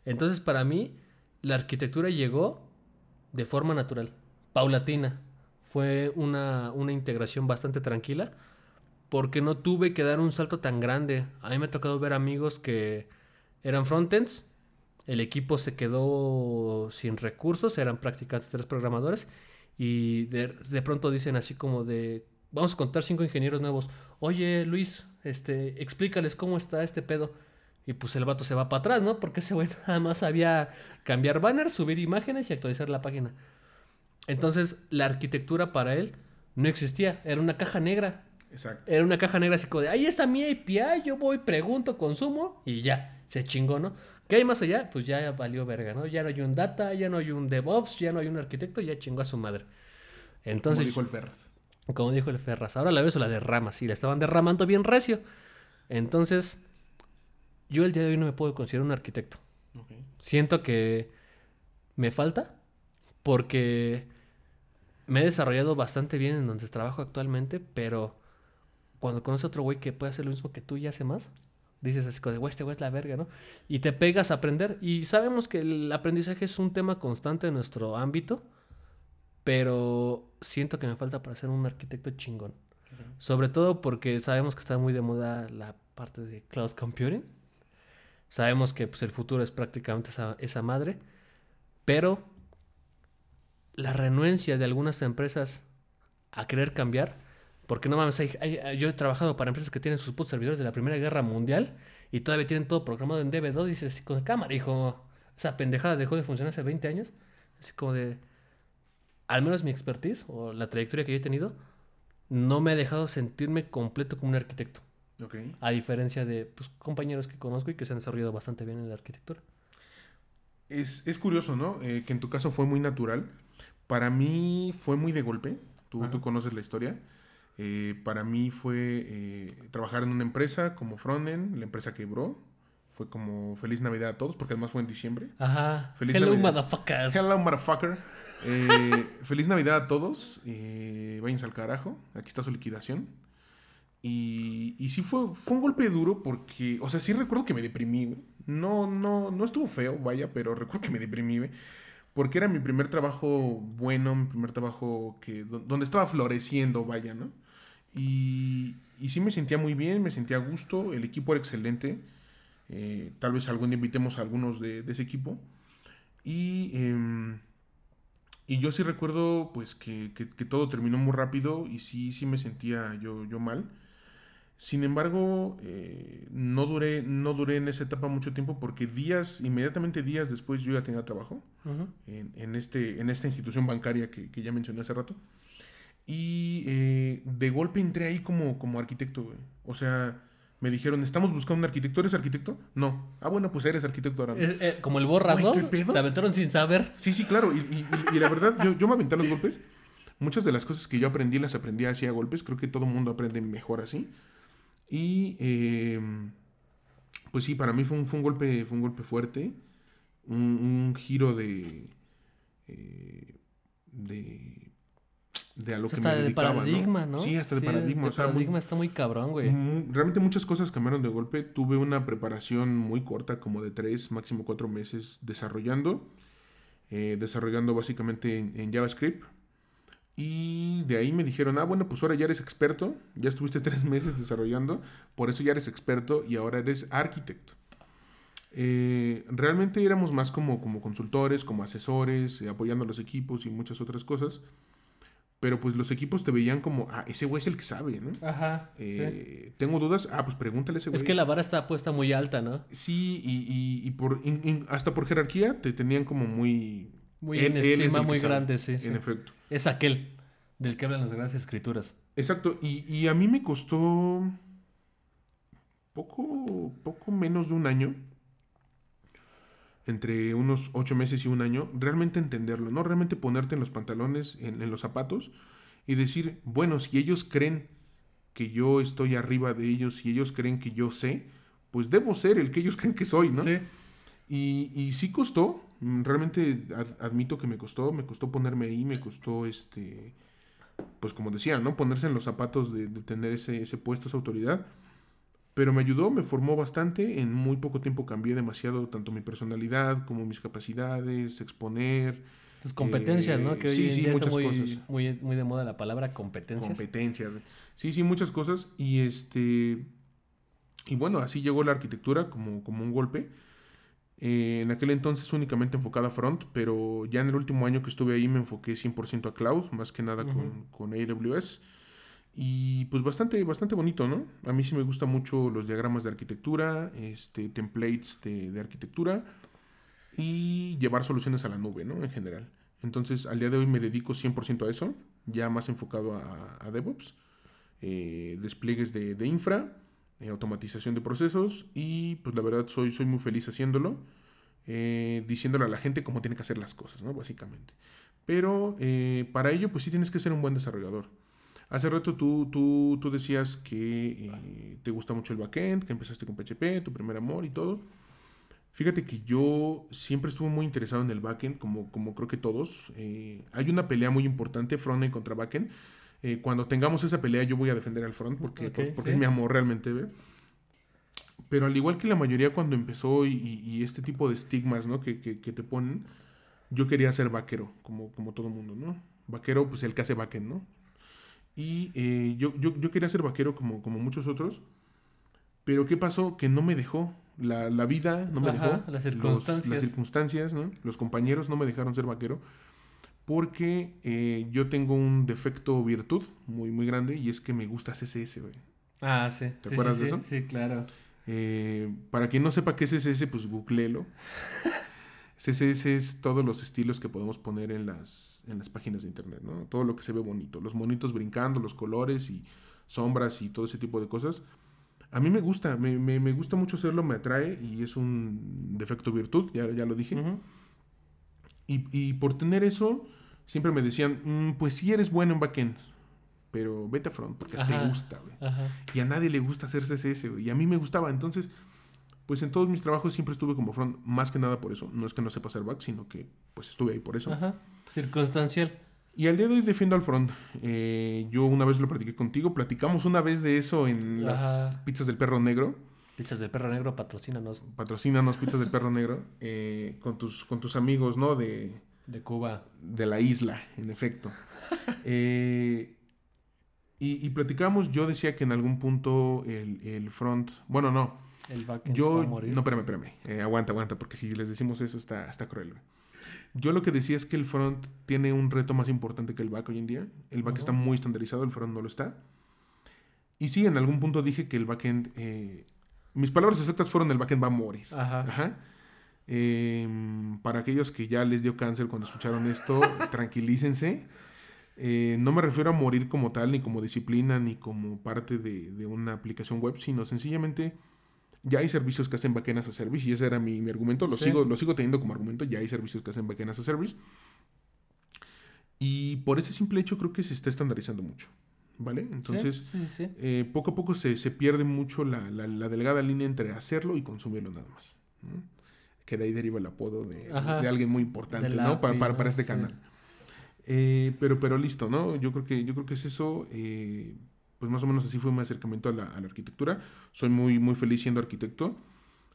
Entonces, para mí, la arquitectura llegó de forma natural, paulatina. Fue una, una integración bastante tranquila porque no tuve que dar un salto tan grande. A mí me ha tocado ver amigos que eran frontends, el equipo se quedó sin recursos, eran prácticamente tres programadores y de, de pronto dicen así como de, vamos a contar cinco ingenieros nuevos. Oye, Luis, este, explícales cómo está este pedo. Y pues el vato se va para atrás, ¿no? Porque ese güey nada más sabía cambiar banners, subir imágenes y actualizar la página. Entonces, la arquitectura para él no existía. Era una caja negra. Exacto. Era una caja negra así como de, ahí está mi API, yo voy, pregunto, consumo y ya, se chingó, ¿no? ¿Qué hay más allá? Pues ya valió verga, ¿no? Ya no hay un data, ya no hay un DevOps, ya no hay un arquitecto, ya chingó a su madre. Entonces, Como dijo el Ferraz. como dijo el Ferraz, ahora la ves o la derramas y la estaban derramando bien recio. Entonces, yo el día de hoy no me puedo considerar un arquitecto. Siento que me falta porque me he desarrollado bastante bien en donde trabajo actualmente, pero cuando conoces a otro güey que puede hacer lo mismo que tú y hace más, dices así como de, güey, este güey es la verga, ¿no? Y te pegas a aprender. Y sabemos que el aprendizaje es un tema constante en nuestro ámbito, pero siento que me falta para ser un arquitecto chingón. Sobre todo porque sabemos que está muy de moda la parte de cloud computing. Sabemos que pues, el futuro es prácticamente esa, esa madre. Pero la renuencia de algunas empresas a querer cambiar, porque no mames, hay- hay- yo he trabajado para empresas que tienen sus putos servidores de la Primera Guerra Mundial y todavía tienen todo programado en DB2 y dices, así con cámara, hijo, esa pendejada dejó de funcionar hace 20 años. Así como de, al menos mi expertise o la trayectoria que yo he tenido, no me ha dejado sentirme completo como un arquitecto. Ok. A diferencia de pues, compañeros que conozco y que se han desarrollado bastante bien en la arquitectura. Es, es curioso, ¿no? Eh, que en tu caso fue muy natural. Para mí fue muy de golpe. Tú, tú conoces la historia. Eh, para mí fue eh, trabajar en una empresa como frontend. La empresa quebró. Fue como feliz Navidad a todos, porque además fue en diciembre. Ajá. Feliz Hello, Navidad. motherfuckers. Hello, motherfucker. Eh, feliz Navidad a todos. Eh, váyanse al carajo. Aquí está su liquidación. Y, y sí fue, fue un golpe duro porque, o sea, sí recuerdo que me deprimí, güey. No, no, no estuvo feo, vaya, pero recuerdo que me deprimí, güey. Porque era mi primer trabajo bueno, mi primer trabajo que, do- donde estaba floreciendo, vaya, ¿no? Y, y sí me sentía muy bien, me sentía a gusto, el equipo era excelente. Eh, tal vez algún día invitemos a algunos de, de ese equipo. Y, em, y yo sí recuerdo pues que, que- que todo terminó muy rápido y sí, sí me sentía yo, yo mal. Sin embargo, eh, no, duré, no duré en esa etapa mucho tiempo porque días, inmediatamente días después yo ya tenía trabajo en, en este, en esta institución bancaria que, que ya mencioné hace rato. Y eh, de golpe entré ahí como, como arquitecto, güey. O sea, me dijeron, estamos buscando un arquitecto. ¿Eres arquitecto? No. Ah, bueno, pues eres arquitecto ahora. ¿no?". Es, eh, como el borras, ¿no? ¿qué pedo? Te aventaron sin saber. Sí, sí, claro. Y, y- y- y la verdad, yo, yo me aventé a los golpes. Muchas de las cosas que yo aprendí las aprendí así a golpes. Creo que todo mundo aprende mejor así. Y eh, pues sí, para mí fue un, fue un golpe, fue un golpe fuerte. Un, un giro de, eh, de. De a lo que Hasta me de dedicaba, paradigma, ¿no? Sí, hasta de paradigma. De o sea, muy- paradigma está muy cabrón, güey. Realmente muchas cosas cambiaron de golpe. Tuve una preparación muy corta, como de tres, máximo cuatro meses desarrollando. eh, desarrollando básicamente en, en JavaScript. Y de ahí me dijeron, ah, bueno, pues ahora ya eres experto. Ya estuviste tres meses desarrollando. Por eso ya eres experto y ahora eres arquitecto. Eh, realmente éramos más como, como consultores, como asesores, eh, apoyando a los equipos y muchas otras cosas. Pero pues los equipos te veían como, ah, ese güey es el que sabe, ¿no? Ajá. Eh, Tengo dudas, ah, pues pregúntale a ese güey. Es que la vara está puesta muy alta, ¿no? Sí, y, y, y por, in- in- hasta por jerarquía te tenían como muy... Muy Él- en es estima el que muy grande, sí, sí. En efecto. Es aquel del que hablan las grandes escrituras. Exacto, y, y a mí me costó poco, poco menos de un año, entre unos ocho meses y un año, realmente entenderlo, ¿no? Realmente ponerte en los pantalones, en, en los zapatos y decir, bueno, si ellos creen que yo estoy arriba de ellos, si ellos creen que yo sé, pues debo ser el que ellos creen que soy, ¿no? Sí. Y, y sí costó, mm, realmente ad- admito que me costó, me costó ponerme ahí, me costó este, pues como decía, ¿no? Ponerse en los zapatos de, de tener ese, ese puesto, esa autoridad. Pero me ayudó, me formó bastante, en muy poco tiempo cambié demasiado tanto mi personalidad como mis capacidades, exponer, Tus competencias, Eh, ¿no? Que hoy sí, en sí, día muchas muy, cosas. Muy, muy de moda la palabra competencias. competencias. Sí, sí, muchas cosas. Y este. Y bueno, así llegó la arquitectura como, como un golpe. Eh, en aquel entonces únicamente enfocada a front, pero ya en el último año que estuve ahí me enfoqué 100% a cloud, más que nada con, con AWS. Y pues bastante, bastante bonito, ¿no? A mí sí me gustan mucho los diagramas de arquitectura, este, templates de, de arquitectura y llevar soluciones a la nube, ¿no? En general. Entonces, al día de hoy me dedico 100% a eso, ya más enfocado a, DevOps, eh, despliegues de, de infra, eh, automatización de procesos y pues la verdad soy, soy muy feliz haciéndolo, eh, diciéndole a la gente cómo tiene que hacer las cosas, ¿no? Básicamente. Pero eh, para ello pues sí tienes que ser un buen desarrollador. Hace rato tú, tú, tú decías que eh, te gusta mucho el backend, que empezaste con PHP, tu primer amor y todo. Fíjate que yo siempre estuve muy interesado en el backend, como, como creo que todos. Eh, hay una pelea muy importante, frontend contra backend. Eh, cuando tengamos esa pelea, yo voy a defender al front porque, Ok, por- porque sí. es mi amor realmente. ¿ve? Pero al igual que la mayoría cuando empezó y, y- y este tipo de estigmas ¿no? que, que- que te ponen, yo quería ser vaquero, como, como todo mundo, ¿no? Vaquero, pues el que hace backend, ¿no? Y eh, yo, yo, yo quería ser vaquero como, como muchos otros. Pero ¿qué pasó? Que no me dejó. La, la vida no me Ajá, dejó. las los- circunstancias. las circunstancias, ¿no? Los compañeros no me dejaron ser vaquero. Porque eh, yo tengo un defecto virtud muy, muy grande y es que me gusta CSS, güey. Ah, sí. ¿Te sí, acuerdas sí, de eso? Sí, claro. Eh, para quien no sepa qué es CSS, pues googleelo. CSS es todos los estilos que podemos poner en las, en las páginas de internet, ¿no? Todo lo que se ve bonito. Los monitos brincando, los colores y sombras y todo ese tipo de cosas. A mí me gusta, me, me- me gusta mucho hacerlo, me atrae y es un defecto virtud, ya, ya lo dije. Y, y por tener eso, siempre me decían, "Mm, pues sí eres bueno en backend, pero vete a front porque te gusta, güey. Y a nadie le gusta hacer CSS, güey. Y a mí me gustaba. Entonces, pues en todos mis trabajos siempre estuve como front, más que nada por eso. No es que no sepa hacer back, sino que pues estuve ahí por eso. Ajá. Circunstancial. Y al día de hoy defiendo al front. Eh, yo una vez lo platiqué contigo. Platicamos una vez de eso en las pizzas del perro negro. Pizzas del perro negro, patrocínanos. Patrocínanos pizzas del perro negro. eh, con, tus, con tus amigos, ¿no? De, De Cuba. de la isla, en efecto. Eh, y, y platicamos, yo decía que en algún punto el, el front, bueno, no, El backend yo, va a morir. no, espérame, espérame, eh, aguanta, aguanta, porque si les decimos eso está, está cruel. güey. Yo lo que decía es que el front tiene un reto más importante que el back hoy en día. El back está muy estandarizado, el front no lo está. Y sí, en algún punto dije que el backend, eh, mis palabras exactas fueron el backend va a morir. Ajá. Ajá. Em, para aquellos que ya les dio cáncer cuando escucharon esto, tranquilícense. Eh, no me refiero a morir como tal, ni como disciplina, ni como parte de, de una aplicación web, sino sencillamente ya hay servicios que hacen backend as a service, y ese era mi, mi argumento, lo, Sí. sigo, lo sigo teniendo como argumento, ya hay servicios que hacen backend as a service. Y por ese simple hecho creo que se está estandarizando mucho, ¿vale? Entonces, Sí, sí, eh, poco a poco se, se pierde mucho la, la- la delgada línea entre hacerlo y consumirlo nada más. ¿no? Que de ahí deriva el apodo de, Ajá. de alguien muy importante, ¿no? Para, para, para este canal. Eh, pero, pero listo, ¿no? Yo creo que, yo creo que es eso. eh, pues más o menos así fue mi acercamiento a la, a la arquitectura. Soy muy, muy feliz siendo arquitecto.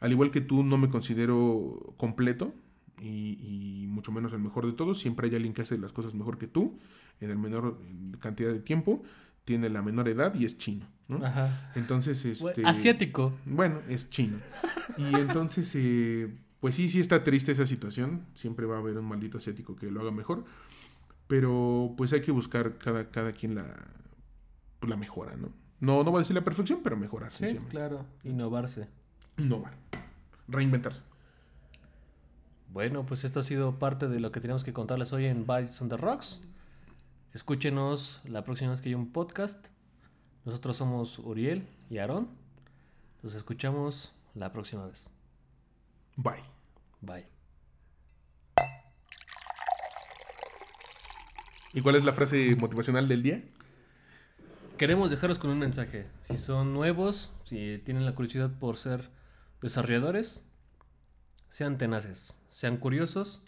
Al igual que tú, no me considero completo y, y mucho menos el mejor de todos. Siempre hay alguien que hace las cosas mejor que tú en el menor cantidad de tiempo, tiene la menor edad y es chino, ¿no? Ajá. Entonces, este... Asiático. Bueno, es chino. Y entonces, eh, pues sí, sí está triste esa situación. Siempre va a haber un maldito asiático que lo haga mejor. Pero pues hay que buscar cada, cada quien la, pues, la mejora, ¿no? No, no va a decir la perfección, pero mejorar. Sí, sencillamente. claro, innovarse. Innovar. Reinventarse. Bueno, pues esto ha sido parte de lo que teníamos que contarles hoy en Bites on the Rocks. Escúchenos la próxima vez que haya un podcast. Nosotros somos Uriel y Aarón. Los escuchamos la próxima vez. Bye. Bye. ¿Y cuál es la frase motivacional del día? Queremos dejaros con un mensaje. Si son nuevos, si tienen la curiosidad por ser desarrolladores, sean tenaces, sean curiosos,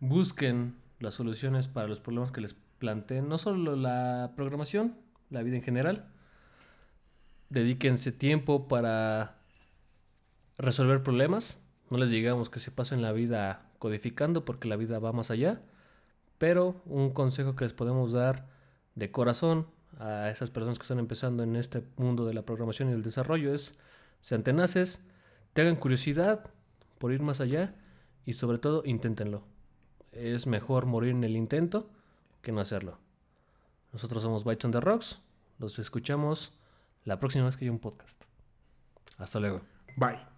busquen las soluciones para los problemas que les planteen, no solo la programación, la vida en general. Dedíquense tiempo para resolver problemas. No les digamos que se pasen la vida codificando porque la vida va más allá. Pero un consejo que les podemos dar de corazón a esas personas que están empezando en este mundo de la programación y el desarrollo es sean tenaces, tengan curiosidad por ir más allá y sobre todo inténtenlo. Es mejor morir en el intento que no hacerlo. Nosotros somos Bytes on the Rocks. Los escuchamos la próxima vez que haya un podcast. Hasta luego. Bye.